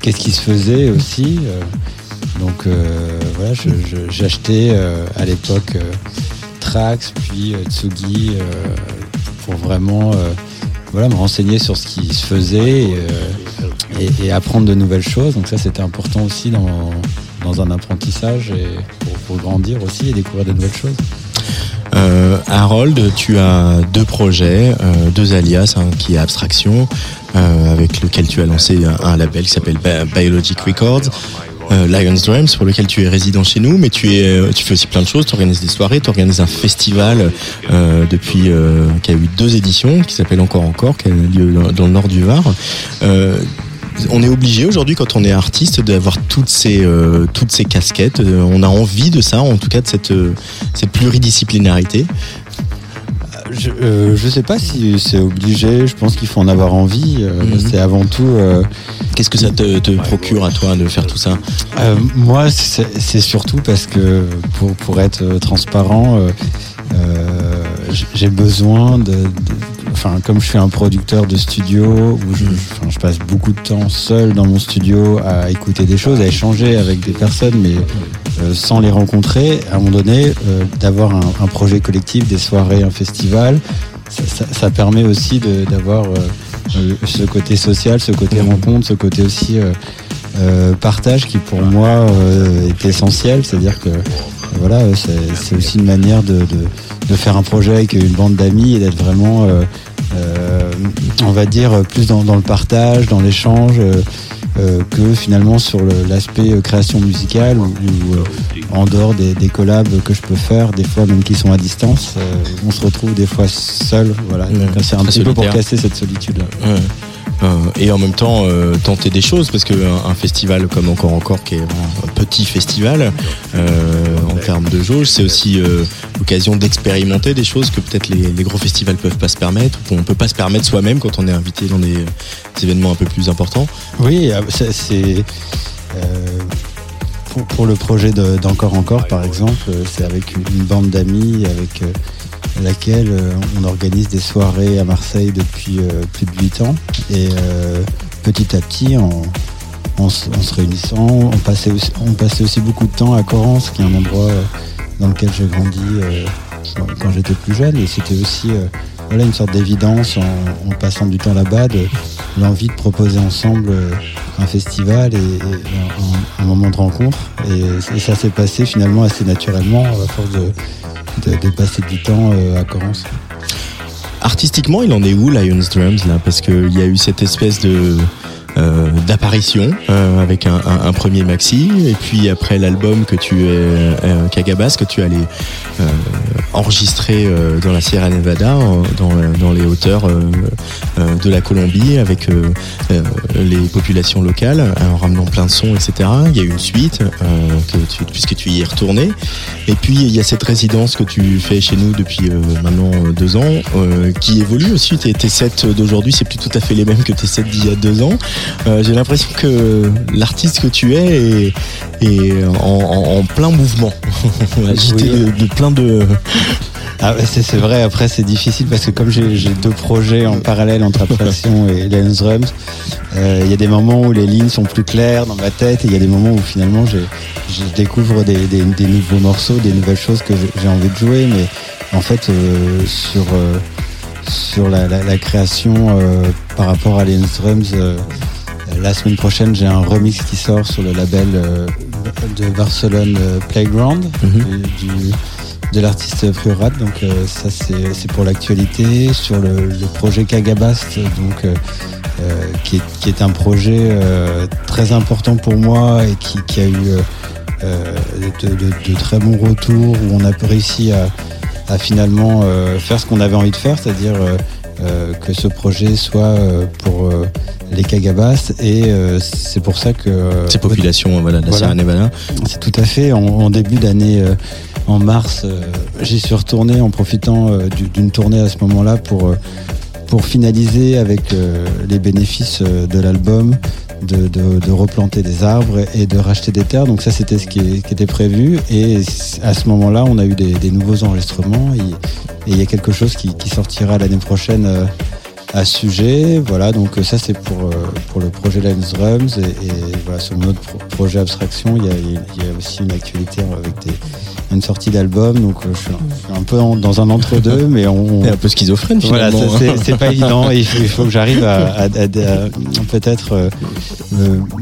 qu'est-ce qui se faisait aussi. donc voilà, j'achetais à l'époque Trax, puis Tsugi, pour vraiment voilà, me renseigner sur ce qui se faisait et, euh, et- apprendre de nouvelles choses. Donc ça, c'était important aussi dans, dans un apprentissage et pour, grandir aussi et découvrir de nouvelles choses. Euh, Harold, tu as deux projets, euh, deux alias, un qui est Abstraction, avec lequel tu as lancé un, un label qui s'appelle Bi- Biologic Records. Euh, Lions Drums pour lequel tu es résident chez nous mais tu es euh, tu fais aussi plein de choses tu organises des soirées tu organises un festival euh, depuis euh, qui a eu deux éditions qui s'appelle encore encore qui a lieu dans- dans le nord du Var. Euh, on est obligé aujourd'hui quand on est artiste d'avoir toutes ces euh, toutes ces casquettes. Euh, on a envie de ça en tout cas de cette euh, cette pluridisciplinarité Je, euh, je sais pas si c'est obligé, je pense qu'il faut en avoir envie. euh, Mhm. C'est avant tout. euh, Qu'est-ce que ça te, te procure à toi de faire tout ça Euh, moi, c'est c'est surtout parce que pour, pour être euh, transparent, j'ai besoin de, de- Enfin, comme je suis un producteur de studio, où je, enfin, je passe beaucoup de temps seul dans mon studio à écouter des choses, à échanger avec des personnes, mais euh, sans les rencontrer, à un moment donné, euh, d'avoir un, un projet collectif, des soirées, un festival, ça, ça- ça permet aussi d'avoir euh, euh, ce côté social, ce côté rencontre, ce côté aussi euh, euh, partage qui pour moi euh, est essentiel. C'est-à-dire que euh, voilà, c'est aussi une manière de, de- de faire un projet avec une bande d'amis et d'être vraiment, euh, euh, on va dire, plus dans, dans le partage, dans l'échange. euh, euh, que finalement sur l'aspect euh, création musicale ou, ou, euh, en dehors des, des collabs que je peux faire, des fois même qui sont à distance, euh, on se retrouve des fois seul. Voilà, Ouais, Donc, c'est un peu pour casser cette solitude-là. Ouais. Euh, et en même temps euh, tenter des choses parce qu'un un festival comme encore encore qui est un petit festival euh, en termes de jauge c'est aussi euh, l'occasion d'expérimenter des choses que peut-être les, les gros festivals peuvent pas se permettre ou qu'on peut pas se permettre soi-même quand on est invité dans des, des événements un peu plus importants. Oui, c'est- c'est euh, pour, pour le projet de- d'encore encore par exemple, c'est avec une, une bande d'amis avec euh, laquelle euh, on organise des soirées à Marseille depuis euh, plus de 8 ans. Et euh, petit à petit en, se- réunissant, on passait, aussi, beaucoup de temps à Corrance, qui est un endroit dans lequel j'ai grandi quand, j'étais plus jeune. Et c'était aussi voilà, une sorte d'évidence en, passant du temps là-bas de l'envie de proposer ensemble euh, un festival et, un, moment de rencontre. Et, ça s'est passé finalement assez naturellement à force de, passer du temps euh, à Corrance. artistiquement il en est où Lions Drums là? Parce qu'il y a eu cette espèce de euh, d'apparition euh, avec un, un- premier maxi et puis après l'album que tu es euh, Kagabas que tu allais euh, enregistrer euh, dans la Sierra Nevada dans, dans les hauteurs euh, euh, de la Colombie avec euh, euh, les populations locales en ramenant plein de sons etc il y a eu une suite euh, que tu- puisque tu y es retourné. Et puis il y a cette résidence que tu fais chez nous depuis euh, maintenant euh, deux ans euh, qui évolue aussi. Tes, tes sets d'aujourd'hui c'est plus tout à fait les mêmes que tes sets d'il y a deux ans euh, j'ai l'impression que l'artiste que tu es est, est en, en- en plein mouvement, agité Oui. de, de plein de Ah ouais, c'est vrai, après c'est difficile parce que comme j'ai deux projets en parallèle entre Abstraction et Lens Drums, euh, il y a des moments où les lignes sont plus claires dans ma tête et il y a des moments où finalement je découvre des, des- des nouveaux morceaux, des nouvelles choses que j'ai- envie de jouer, mais en fait euh, sur, euh, sur la, la- la création par rapport à Lens Drums, euh, la semaine prochaine j'ai un remix qui sort sur le label euh, de Barcelone euh, Playground du- du- de l'artiste Priorat. Donc euh, ça c'est pour l'actualité. Sur le, le projet Kagabast, donc euh, euh, qui, est, qui est un projet euh, très important pour moi et qui, qui a eu euh, euh, de, de- de très bons retours où on a réussi à, à finalement euh, faire ce qu'on avait envie de faire, c'est-à-dire euh, euh, que ce projet soit euh, pour euh, les Kagabast et euh, c'est pour ça que euh, Ces populations, voilà, de la Sierra Nevada. c'est tout à fait. En, en début d'année, euh, en mars, euh, j'y suis retourné en profitant euh, du- d'une tournée à ce moment-là pour, euh, pour finaliser avec euh, les bénéfices euh, de l'album. De, replanter des arbres et de racheter des terres. Donc ça, c'était ce qui, était prévu. Et à ce moment-là, on a eu des, nouveaux enregistrements. Et il y a quelque chose qui, sortira l'année prochaine euh, à ce sujet. Voilà, donc ça c'est pour, pour le projet Lens Drums. Et, voilà, sur mon projet Abstraction, il y a aussi une actualité avec des, une sortie d'album. Donc euh, je suis un, peu en- dans un entre-deux, mais on. Un peu schizophrène, Voilà, finalement, c'est- hein. c'est pas évident. Il faut, il faut que j'arrive à, à- à- à- peut-être euh,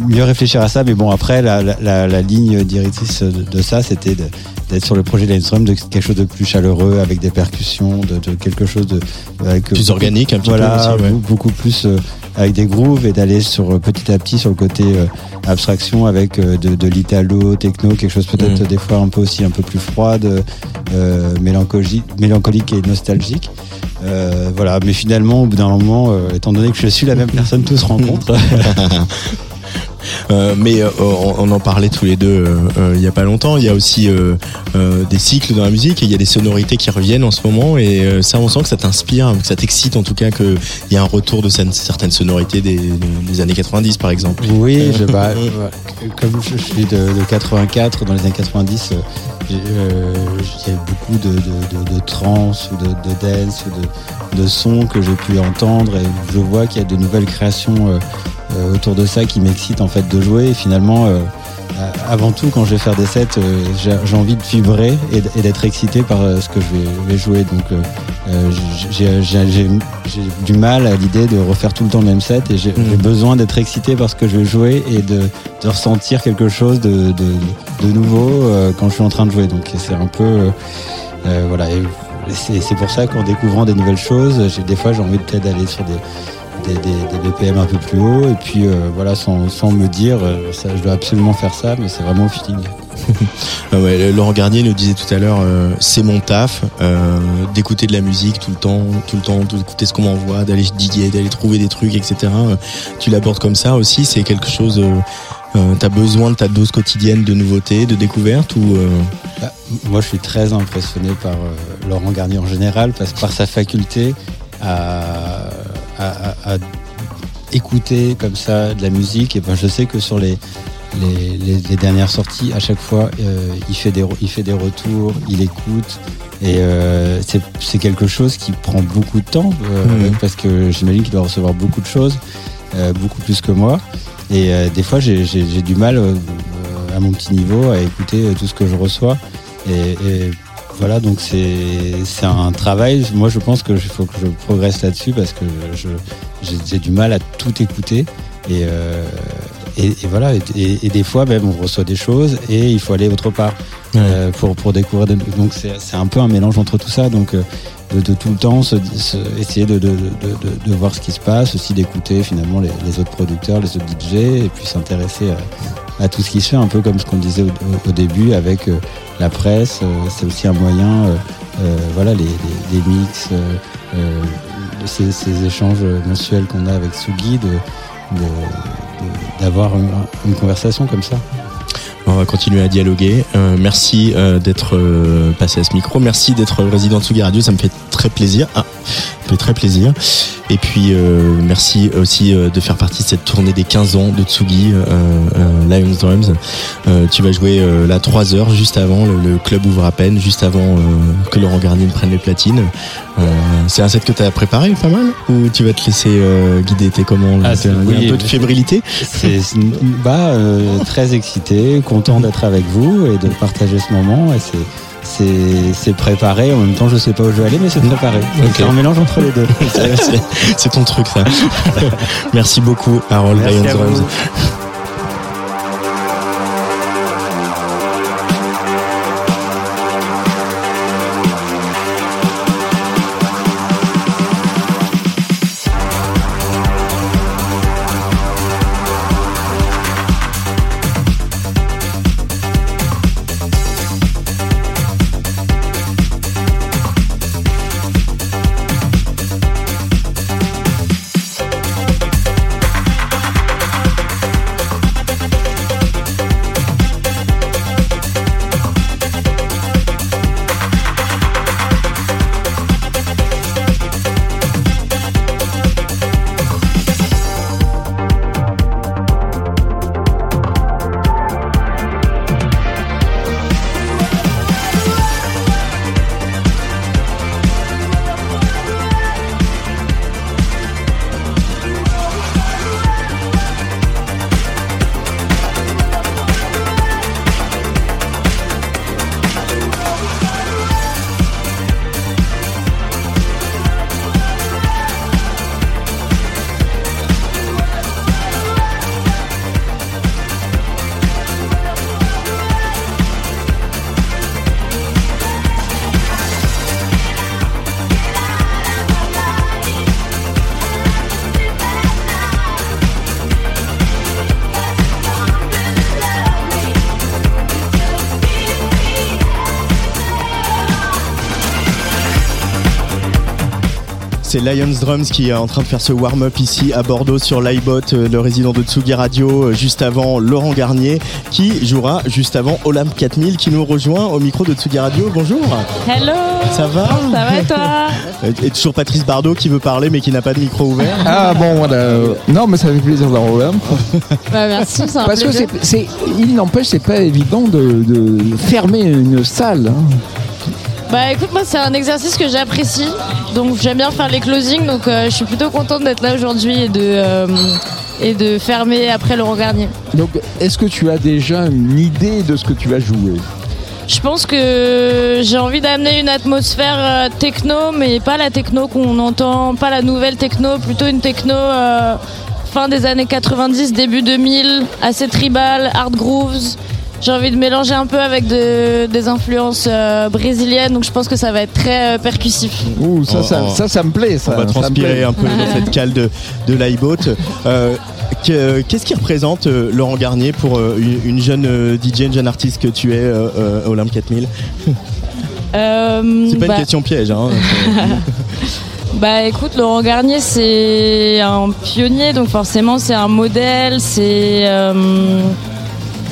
mieux réfléchir à ça. Mais bon, après, la, la- la- ligne directrice de, de ça, c'était d'être sur le projet Lensdrum de quelque chose de plus chaleureux, avec des percussions, de, de quelque chose de avec Plus organique, un petit peu voilà, aussi, ouais. be- beaucoup plus euh, avec des grooves et d'aller sur euh, petit à petit sur le côté euh, abstraction avec euh, de, de l'italo, techno, quelque chose peut-être Mm. des fois un peu aussi un peu plus froide, euh, mélancolique, mélancolique et nostalgique. Euh, voilà, mais finalement, au bout d'un moment, euh, étant donné que je suis la même personne, tout se rencontre. Euh, mais euh, on, on en parlait tous les deux euh, il y a pas longtemps. Il y a aussi des cycles dans la musique et il y a des sonorités qui reviennent en ce moment et ça on sent que ça t'inspire, que ça t'excite en tout cas qu'il y a un retour de certaines- sonorités des, des années 90 par exemple. Oui, je, bah, comme je, suis de, de 84, dans les années 90, euh, j'ai, euh, il y a beaucoup de, de, de, ou de, dance ou de, sons que j'ai pu entendre et je vois qu'il y a de nouvelles créations euh, autour de ça qui m'excitent en fait de jouer. Et finalement euh, euh, avant tout quand je vais faire des sets euh, j'ai envie de vibrer et d'être excité par euh, ce que je vais, jouer. Donc euh, euh, j'ai- du mal à l'idée de refaire tout le temps le même set et j'ai j'ai besoin d'être excité par ce que je vais jouer et de, de ressentir quelque chose de, de, de nouveau euh, quand je suis en train de jouer. Donc c'est un peu euh, euh, voilà. Et c'est pour ça qu'en découvrant des nouvelles choses des fois j'ai envie peut-être d'aller sur des des, des- des BPM un peu plus haut et puis euh, voilà sans, sans me dire euh, ça, je dois absolument faire ça mais c'est vraiment au feeling Ah ouais, Laurent Garnier nous disait tout à l'heure, euh, c'est mon taf, euh, d'écouter de la musique tout le temps, tout le temps, d'écouter ce qu'on m'envoie, d'aller diguer, d'aller trouver des trucs, etc. Tu l'abordes comme ça aussi, c'est quelque chose. Euh, euh, T'as besoin de ta dose quotidienne de nouveautés, de découvertes ou euh, Bah, moi, je suis très impressionné par euh, Laurent Garnier en général, parce par sa faculté à, à- à- à écouter comme ça de la musique. Et ben, je sais que sur les, les, les- les dernières sorties, à chaque fois, euh, il, fait des, il fait des retours, il écoute. Et euh, c'est quelque chose qui prend beaucoup de temps, euh, parce que j'imagine qu'il doit recevoir beaucoup de choses, beaucoup plus que moi. Et des fois, j'ai du mal, à mon petit niveau, à écouter tout ce que je reçois. Et, et voilà, donc c'est un travail. Moi, je pense qu'il faut que je progresse là-dessus parce que je j'ai du mal à tout écouter. Et, euh, et, voilà, et- et des fois, même, on reçoit des choses et il faut aller autre part euh, pour, pour découvrir. de- donc, c'est un peu un mélange entre tout ça. Donc, euh, de, de tout le temps se, se- essayer de, de, de, voir ce qui se passe, aussi d'écouter finalement les, les autres producteurs, les autres DJ, et puis s'intéresser à, tout ce qui se fait, un peu comme ce qu'on disait au, au- début avec euh, la presse. euh, c'est aussi un moyen, euh, euh, voilà, les, les, les mix, ces, ces échanges mensuels qu'on a avec Sugi, d'avoir une conversation comme ça. On va continuer à dialoguer. Euh, merci euh, d'être euh, passé à ce micro. Merci d'être résident de Tsugi Radio. Ça me fait très plaisir. Ah, ça me fait très plaisir. Et puis, euh, merci aussi euh, de faire partie de cette tournée des 15 ans de Tsugi, euh, Lions Drums. Euh, tu vas jouer euh, là 3 heures juste avant. Le, le club ouvre à peine, juste avant euh, que Laurent Garnier ne prenne les platines. Euh, c'est un set que tu as préparé pas mal? Ou tu vas te laisser euh, guider? T'es comment? Là Ah, c'est- un oui, peu de fébrilité? C'est c'est- bah, euh, très excité, content d'être avec vous et de partager ce moment. Et c'est c'est préparé. En même temps, je sais pas où je vais aller, mais c'est préparé. Donc, Ok. C'est un mélange entre les deux. C'est ton truc ça. Merci beaucoup Harold Merci Lions. Drums. Qui est en train de faire ce warm-up ici à Bordeaux sur l'iBot, euh, le résident de Tsugi Radio, euh, juste avant Laurent Garnier, qui jouera juste avant Olam 4000 qui nous rejoint au micro de Tsugi Radio. Bonjour. Hello Ça va Ça va et toi Et toujours Patrice Bardot qui veut parler mais qui n'a pas de micro ouvert. Ah bon, voilà. Non, mais ça fait plaisir d'avoir Olympe. Bah merci, c'est un Parce que plaisir. c'est, c'est- il n'empêche, c'est pas évident de, de fermer une salle. hein. Bah écoute, moi c'est un exercice que j'apprécie. Donc j'aime bien faire les closings. Donc euh, je suis plutôt contente d'être là aujourd'hui et de, euh, et de fermer après Laurent Garnier. Donc, est-ce que tu as déjà une idée de ce que tu vas jouer? Je pense que j'ai envie d'amener une atmosphère euh, techno, mais pas la techno qu'on entend, pas la nouvelle techno, plutôt une techno euh, fin des années 90, début 2000, assez tribal, hard grooves. J'ai envie de mélanger un peu avec de- des influences euh, brésiliennes, donc je pense que ça va être très euh, percussif. Ouh, ça, Oh, ça, oh. ça, ça me plaît. Ça, On va transpirer un peu dans cette cale de, de l'iBot. Euh, que- Qu'est-ce qui représente euh, Laurent Garnier pour euh, une, une jeune euh, DJ, une jeune artiste que tu es, euh, euh, Olympe 4000 Euh, C'est pas bah- une question piège. Hein. Bah écoute, Laurent Garnier, c'est un pionnier, donc forcément c'est un modèle, c'est euh,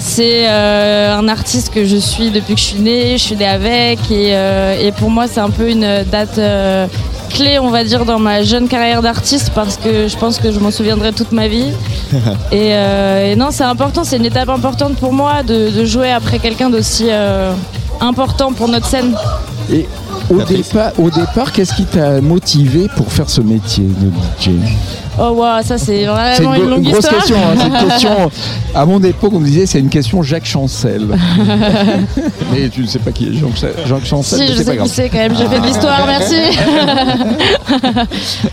c'est euh, un artiste que je suis depuis que je suis née, je suis née avec, et, euh, et pour moi c'est un peu une date euh, clé, on va dire, dans ma jeune carrière d'artiste, parce que je pense que je m'en souviendrai toute ma vie. Et, et non, c'est important, c'est une étape importante pour moi de, de jouer après quelqu'un d'aussi important pour notre scène. Et au départ, au départ, qu'est-ce qui t'a motivé pour faire ce métier de DJ Oh wow, ça c'est vraiment une, longue grosse histoire. question. hein, c'est une question. À mon époque, on me disait c'est une question Jacques Chancel. Mais tu ne sais pas qui est Jacques, Jacques Chancel. Si, je sais qui c'est quand même, j'ai fait de l'histoire, merci.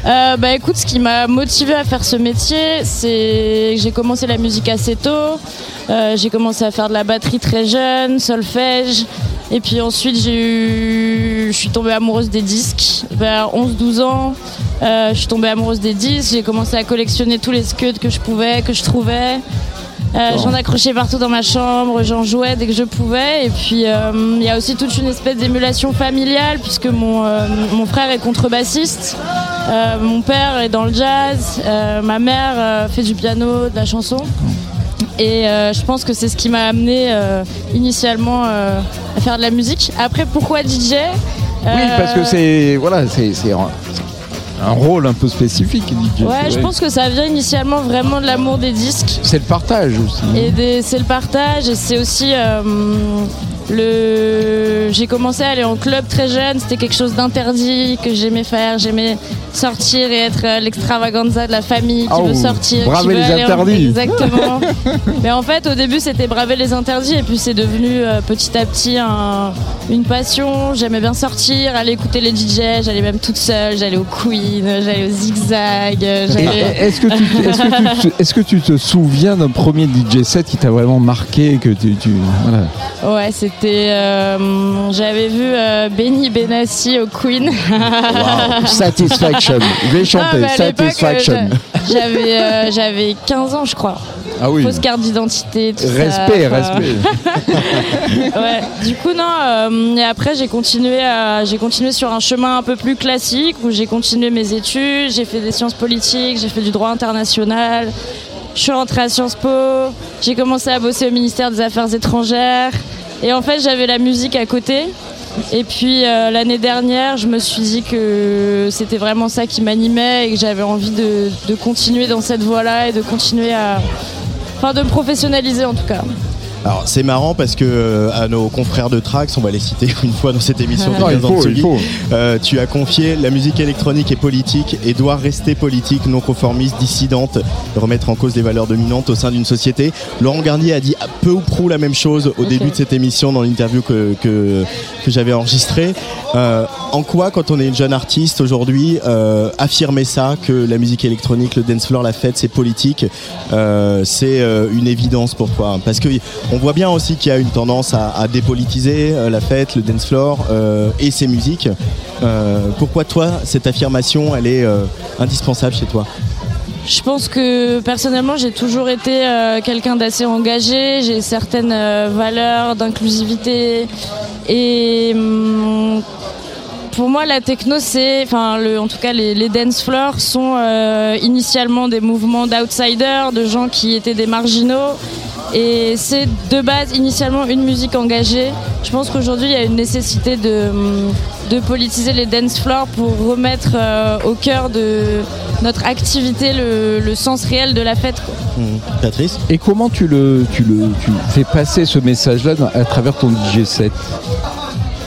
Euh, bah écoute, ce qui m'a motivé à faire ce métier, c'est que j'ai commencé la musique assez tôt. Euh, j'ai commencé à faire de la batterie très jeune, solfège. Et puis ensuite, j'ai eu... je suis tombée amoureuse des disques vers 11-12 ans. Euh, je suis tombée amoureuse des disques. J'ai commencé à collectionner tous les scuds que je pouvais, que je trouvais. Euh. J'en accrochais partout dans ma chambre, j'en jouais dès que je pouvais. Et puis euh, il y a aussi toute une espèce d'émulation familiale puisque mon, euh, mon frère est contrebassiste, mon père est dans le jazz, ma mère fait du piano, de la chanson. Et je pense que c'est ce qui m'a amené initialement à faire de la musique. Après, pourquoi DJ Oui, parce que c'est voilà, c'est un, rôle un peu spécifique. DJ. Ouais, je pense que ça vient initialement vraiment de l'amour des disques. c'est le partage aussi. Et des- c'est le partage et c'est aussi euh, le. J'ai commencé à aller en club très jeune, c'était quelque chose d'interdit que j'aimais faire. J'aimais sortir et être l'extravaganza de la famille qui Ah, veut ou sortir. qui braver veut les en- interdits. Exactement. Mais en fait, au début, c'était braver les interdits et puis c'est devenu euh, petit à petit un- une passion. J'aimais bien sortir, aller écouter les DJ, j'allais même toute seule, j'allais au Queen, j'allais au Zigzag. euh, Est-ce que, tu, est-ce, que tu, te- souviens d'un premier DJ set qui t'a vraiment marqué que tu, tu- voilà. Ouais, c'était. euh, J'avais vu euh, Benny Benassi au Queen. Wow. Satisfaction. Je vais chanter, Ah, mais à l'époque, Satisfaction. euh, J'avais euh, j'avais 15 ans, je crois. Ah oui. Fausse carte d'identité, Respect, ça. respect. ouais. Du coup, non. euh, et après, j'ai continué, j'ai continué sur un chemin un peu plus classique où j'ai continué mes études. J'ai fait des sciences politiques, j'ai fait du droit international. Je suis rentrée à Sciences Po. J'ai commencé à bosser au ministère des Affaires étrangères. Et en fait, j'avais la musique à côté. Et puis euh, l'année dernière, je me suis dit que c'était vraiment ça qui m'animait et que j'avais envie de, de continuer dans cette voie-là et de continuer à. Enfin, de me professionnaliser en tout cas. Alors c'est marrant parce que euh, à nos confrères de Trax, on va les citer une fois dans cette émission. il 15 ans de faut, il Tsugi, faut. euh, tu as confié la musique électronique et politique et doit rester politique, non conformiste, dissidente, et remettre en cause les valeurs dominantes au sein d'une société. Laurent Garnier a dit à peu ou prou la même chose au début de cette émission dans l'interview que, que, que j'avais enregistrée. Euh, en quoi, quand on est une jeune artiste aujourd'hui, euh, affirmer ça, que la musique électronique, le dance floor, la fête, c'est politique, euh, c'est euh, une évidence pour toi? Parce que on voit bien aussi qu'il y a une tendance à, dépolitiser euh, la fête, le dance floor euh, et ses musiques. Euh, pourquoi toi, cette affirmation, elle est indispensable chez toi? Je pense que personnellement, j'ai toujours été quelqu'un d'assez engagé. J'ai certaines valeurs d'inclusivité. Et hum, pour moi, la techno, c'est. Enfin, le- en tout cas, les, les dance floors sont euh, initialement des mouvements d'outsiders, de gens qui étaient des marginaux. Et c'est de base initialement une musique engagée. Je pense qu'aujourd'hui il y a une nécessité de, de politiser les dance floors pour remettre euh, au cœur de notre activité le, le sens réel de la fête. quoi. Patrice? Et comment tu le, tu le tu fais passer ce message-là à travers ton DJ set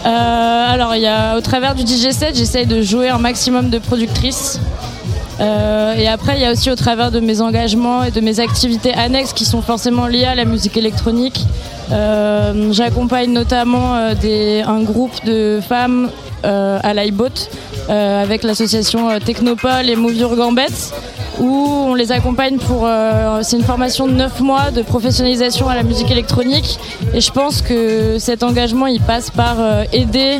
Euh, alors, y a, au travers du DJ set, j'essaye de jouer un maximum de productrices. Euh, et après, il y a aussi au travers de mes engagements et de mes activités annexes qui sont forcément liées à la musique électronique. Euh, J'accompagne notamment euh, un groupe de femmes à l'iBot avec l'association euh, Technopole et Move Your Gambette où on les accompagne pour. euh, c'est une formation de 9 mois de professionnalisation à la musique électronique. Et je pense que cet engagement, il passe par euh, aider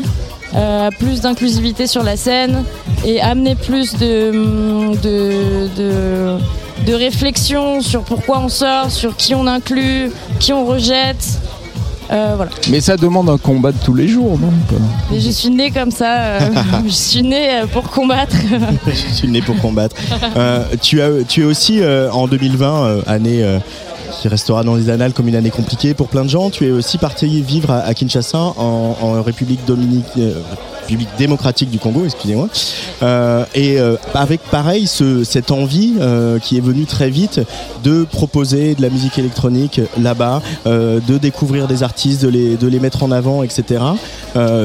euh, à plus d'inclusivité sur la scène et amener plus de, de, de, de réflexion sur pourquoi on sort, sur qui on inclut, qui on rejette. Euh, voilà. Mais ça demande un combat de tous les jours, non Mais je suis née comme ça. euh, je suis née euh, pour combattre. Je suis né pour combattre. Euh, tu, as, tu es aussi euh, en 2020, euh, année euh, qui restera dans les annales comme une année compliquée pour plein de gens. Tu es aussi parti vivre à, à Kinshasa, en, en République Dominique. République démocratique du Congo, excusez-moi, Euh, et euh, avec pareil ce- cette envie euh, qui est venue très vite de proposer de la musique électronique là-bas, de découvrir des artistes, de les, de les mettre en avant, etc.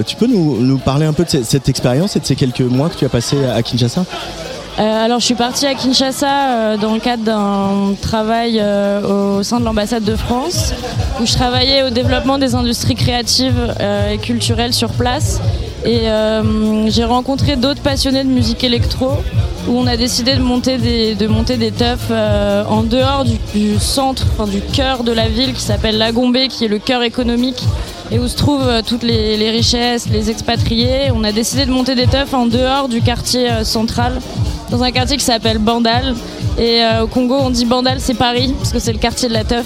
Tu peux nous, nous parler un peu de cette, expérience et de ces quelques mois que tu as passé à Kinshasa? Alors, je suis partie à Kinshasa euh, dans le cadre d'un travail euh, au sein de l'ambassade de France, où je travaillais au développement des industries créatives euh, et culturelles sur place. Et euh, j'ai rencontré d'autres passionnés de musique électro, où on a décidé de monter des, de monter des euh, en dehors du, centre, enfin, du cœur de la ville, qui s'appelle Lagombé, qui est le cœur économique et où se trouvent euh, toutes les, richesses, les expatriés. On a décidé de monter des teufs en dehors du quartier euh, central, dans un quartier qui s'appelle Bandal. Et euh, au Congo, on dit Bandal, c'est Paris, parce que c'est le quartier de la teuf.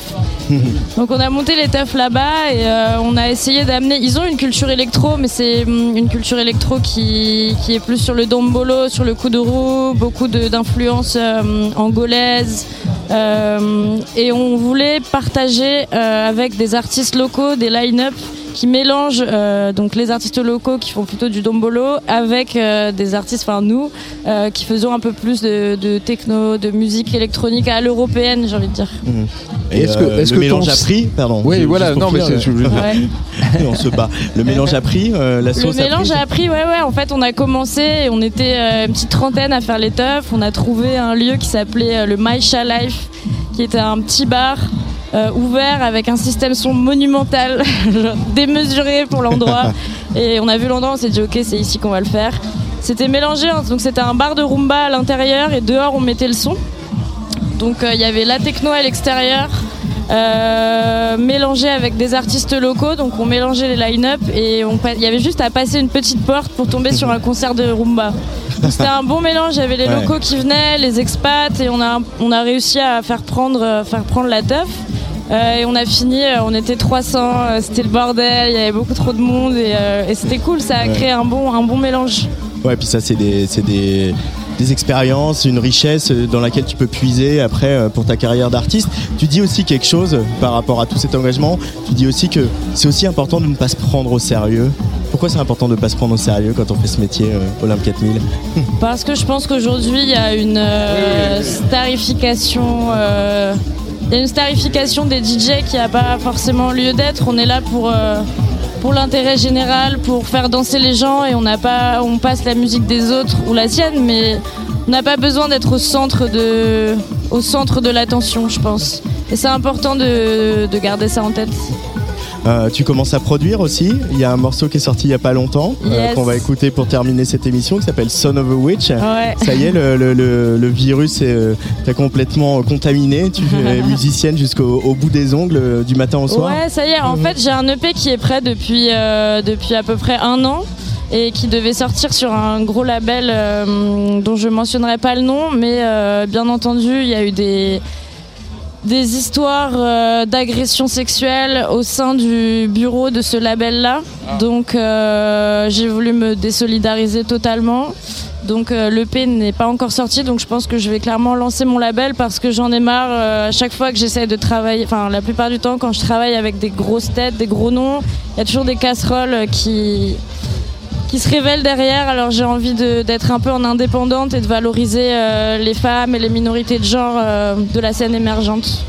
Donc on a monté les teufs là-bas et euh, on a essayé d'amener. Ils ont une culture électro, mais c'est hum, une culture électro qui, qui est plus sur le dombolo, sur le kuduro, beaucoup de- d'influences euh, angolaises, Euh, et on voulait partager avec des artistes locaux des line-up qui mélangent euh, donc les artistes locaux qui font plutôt du dombolo avec euh, des artistes, enfin nous, euh, qui faisons un peu plus de, de techno, de musique électronique à l'européenne, j'ai envie de dire. Mhm. Et Est-ce que- euh, est-ce le que mélange ton- a pris Pardon. Oui, voilà, non, mais c'est- je Ouais. on se bat. Le mélange a pris, euh, la Le sauce a mélange pris. a appris, ouais, ouais. En fait, on a commencé, et on était euh, une petite trentaine à faire les teufs. On a trouvé un lieu qui s'appelait euh, le Maisha Life, qui était un petit bar euh, ouvert avec un système son monumental, démesuré pour l'endroit. et on a vu l'endroit, on s'est dit, ok, c'est ici qu'on va le faire. C'était mélangé, hein, donc c'était un bar de rumba à l'intérieur et dehors on mettait le son. Donc euh, il y avait la techno à l'extérieur, euh, mélangé avec des artistes locaux. Donc on mélangeait les line-up et il y avait juste à passer une petite porte pour tomber sur un concert de rumba. C'était un bon mélange. Il y avait les Ouais. locaux qui venaient, les expats et on a on a réussi à faire prendre euh, faire prendre la teuf. Euh, et on a fini, on était 300, euh, c'était le bordel, il y avait beaucoup trop de monde et, euh, et c'était cool, ça a Ouais. créé un bon, un bon mélange. Ouais, puis ça, c'est des, c'est des, des expériences, une richesse dans laquelle tu peux puiser après euh, pour ta carrière d'artiste. Tu dis aussi quelque chose euh, par rapport à tout cet engagement. Tu dis aussi que c'est aussi important de ne pas se prendre au sérieux. Pourquoi c'est important de ne pas se prendre au sérieux quand on fait ce métier euh, Olympe 4000 Parce que je pense qu'aujourd'hui, il y a une euh, starification. euh, il y a une starification des DJ qui n'a pas forcément lieu d'être. On est là pour, euh, pour l'intérêt général, pour faire danser les gens et on n'a pas, on passe la musique des autres ou la sienne, mais on n'a pas besoin d'être au centre de, au centre de l'attention, je pense. Et c'est important de, de garder ça en tête. Euh, tu commences à produire aussi. Il y a un morceau qui est sorti il y a pas longtemps euh, qu'on va écouter pour terminer cette émission qui s'appelle Son of a Witch. Ouais. Ça y est, le, le- le- le virus est, euh, t'a complètement contaminé. Tu es musicienne jusqu'au au bout des ongles du matin au soir. Ouais, ça y est. En fait, j'ai un EP qui est prêt depuis, euh, depuis à peu près un an et qui devait sortir sur un gros label dont je mentionnerai pas le nom, mais bien entendu, il y a eu des des histoires euh, d'agression sexuelle au sein du bureau de ce label-là. Donc euh, j'ai voulu me désolidariser totalement. Donc euh, l'EP n'est pas encore sorti, donc je pense que je vais clairement lancer mon label parce que j'en ai marre euh, à chaque fois que j'essaie de travailler, enfin la plupart du temps quand je travaille avec des grosses têtes, des gros noms, il y a toujours des casseroles qui qui se révèlent derrière. Alors j'ai envie d'être un peu en indépendante et de valoriser euh, les femmes et les minorités de genre euh, de la scène émergente.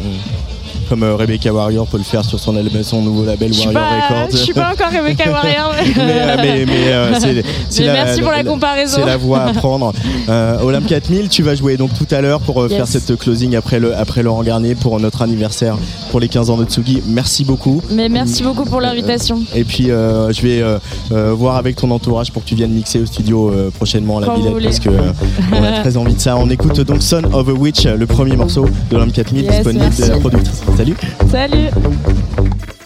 Comme euh, Rebecca Warrior peut le faire sur son, album, son nouveau label Warrior pas, Records. je suis pas encore Rebecca Warrior. mais, euh, mais- mais, euh, c'est- la- merci pour la comparaison. C'est la voie à prendre. Olympe 4000, tu vas jouer donc tout à l'heure pour Yes. faire cette closing après, le, après Laurent Garnier pour notre anniversaire pour les 15 ans de Tsugi. Merci beaucoup. Mais merci beaucoup pour l'invitation. Et puis euh, je vais euh, voir avec ton entourage pour que tu viennes mixer au studio euh, prochainement à la Quand Villette parce que on a très envie de ça. On écoute donc Son of a Witch, le premier morceau de Olympe 4000 Yes, disponible de la productrice. Salut. Salut.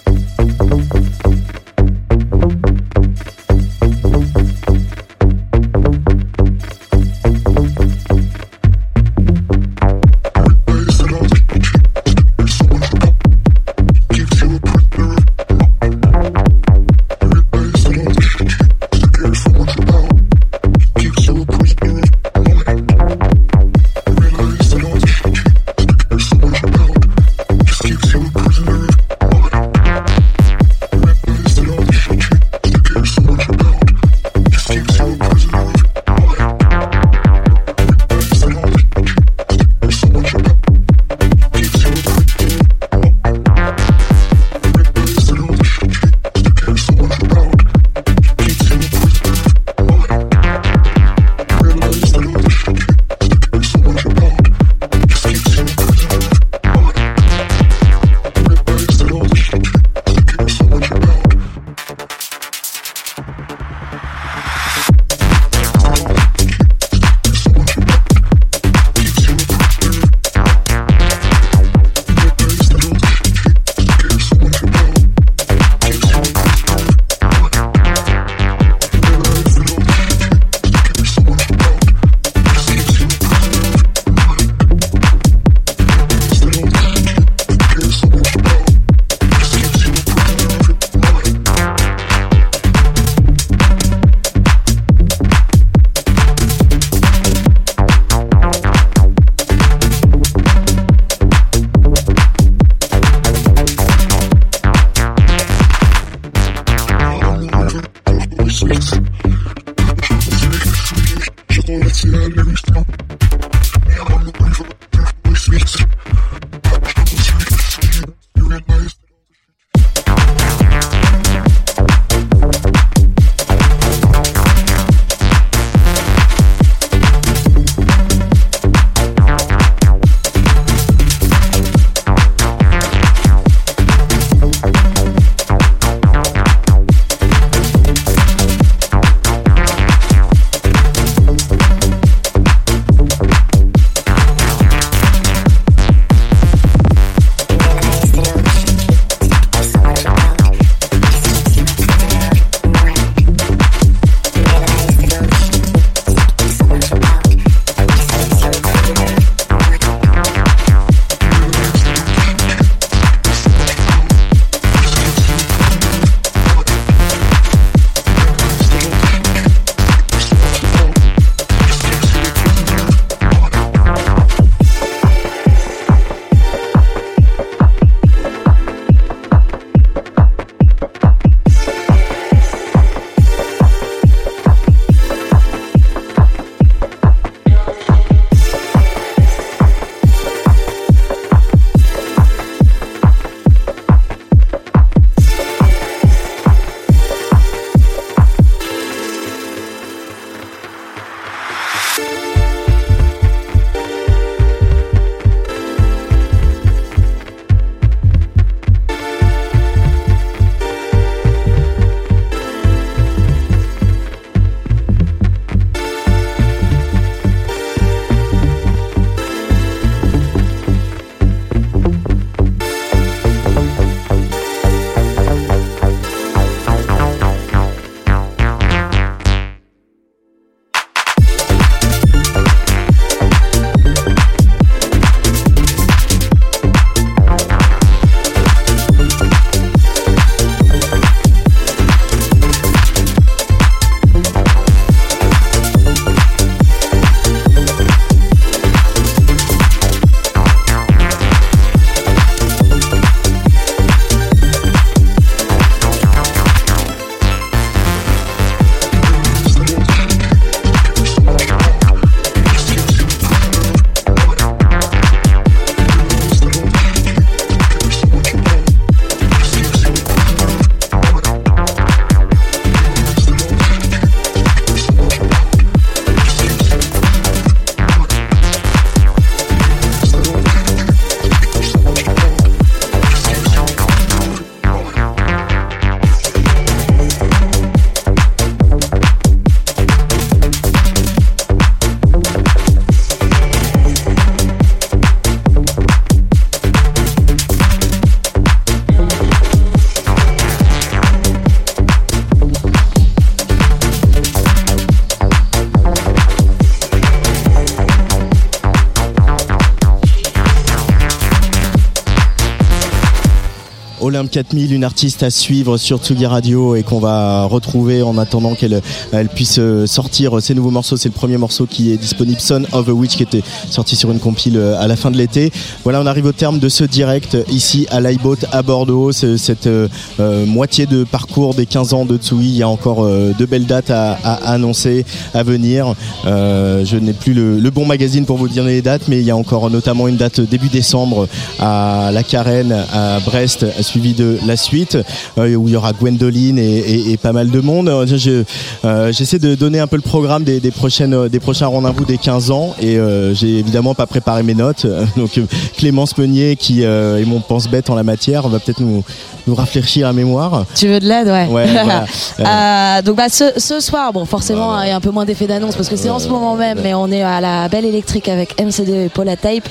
Olympe 4000, une artiste à suivre sur Tsugi Radio et qu'on va retrouver en attendant qu'elle elle puisse euh, sortir ses nouveaux morceaux. C'est le premier morceau qui est disponible, Son of a Witch, qui était sorti sur une compile euh, à la fin de l'été. Voilà, on arrive au terme de ce direct ici à l'iBoat à Bordeaux. Cette euh, euh, moitié de parcours des 15 ans de Tsugi. Il y a encore euh, de belles dates à, à annoncer, à venir. Euh, je n'ai plus le, bon magazine pour vous donner les dates, mais il y a encore notamment une date début décembre à la Carène à Brest, suivi de la suite, euh, où il y aura Gwendoline et, et- et pas mal de monde. Euh, je- euh, J'essaie de donner un peu le programme des, des prochaines, des prochains rendez-vous des 15 ans, et j'ai évidemment pas préparé mes notes. Donc Clémence Meunier, qui est mon pense-bête en la matière, va peut-être nous, nous rafraîchir à mémoire. Tu veux de l'aide, ouais. Ouais, voilà. Donc bah, ce, ce soir, bon forcément il y a un peu moins d'effet d'annonce parce que c'est en ce moment même, mais on est à la Belle Électrique avec MCD et Paula Tape.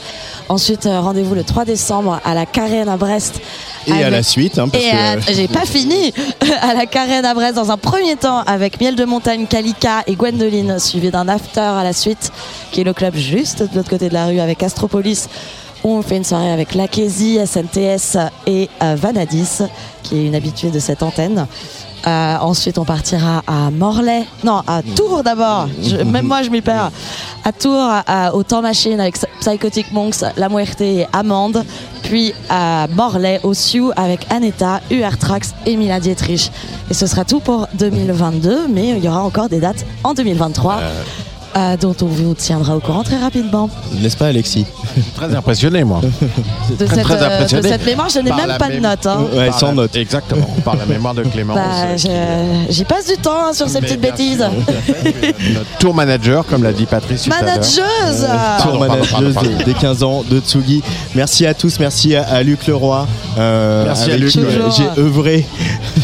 Ensuite rendez-vous le 3 décembre à la Carène à Brest. Et à la suite, hein, parce et que- j'ai pas fini à la Carène à Brest dans un premier temps avec Miel de Montagne, Kalika et Gwendoline, suivi d'un after à la suite, qui est le club juste de l'autre côté de la rue avec Astropolis. où On fait une soirée avec Lakézi, SNTS et euh, Vanadis, qui est une habituée de cette antenne. Euh, ensuite, on partira à Morlaix. Non, à Tours d'abord. Même moi, je m'y perds. À Tours, à- au Temps Machine avec Psychotic Monks, La Muerte et Amande. Puis à Morlaix, au Sioux, avec Aneta, UR Trax et Mila Dietrich. Et ce sera tout pour 2022, mais il y aura encore des dates en 2023. euh, dont on vous tiendra au courant très rapidement. N'est-ce pas, Alexis? Très impressionné, moi. De cette, euh, de cette mémoire, je n'ai même pas de notes. hein. Ouais, sans la- note. Exactement, par la mémoire de. Bah, je- J'y passe du temps hein, sur ces Mais petites bêtises. Notre tour manager, comme l'a dit Patrice tout à l'heure. Manageuse Tour Pardon, pardon, manageuse pardon, des- des 15 ans de Tsugi. Merci à tous, merci à, à Luc Leroy. euh, Merci à Luc. euh. J'ai œuvré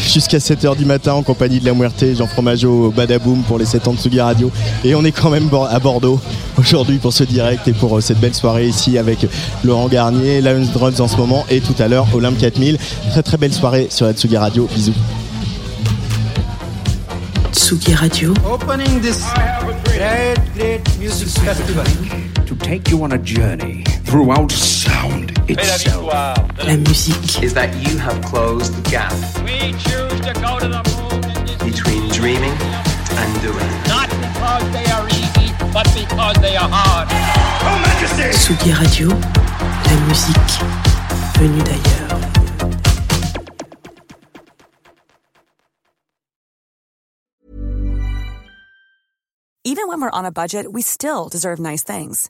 jusqu'à 7h du matin en compagnie de la Muerte, Jean Fromageau, Badaboom pour les 7 ans de Tsugi Radio. Et on est quand même à Bordeaux aujourd'hui pour ce direct et pour euh, cette belle soirée ici avec Laurent Garnier, Lions Drums en ce moment et tout à l'heure Olympe 4000. Très très belle soirée sur la Tsugi Radio. Bisous. Tsugi Radio, Opening this great, great music festival. To take you on a journey throughout sound itself. la musique, Is that you have closed the gap We choose to go to the moon between dreaming and doing. not because they are easy, but because they are hard. Oh, Tsugi Radio, la musique venue d'ailleurs. Even when we're on a budget, we still deserve nice things.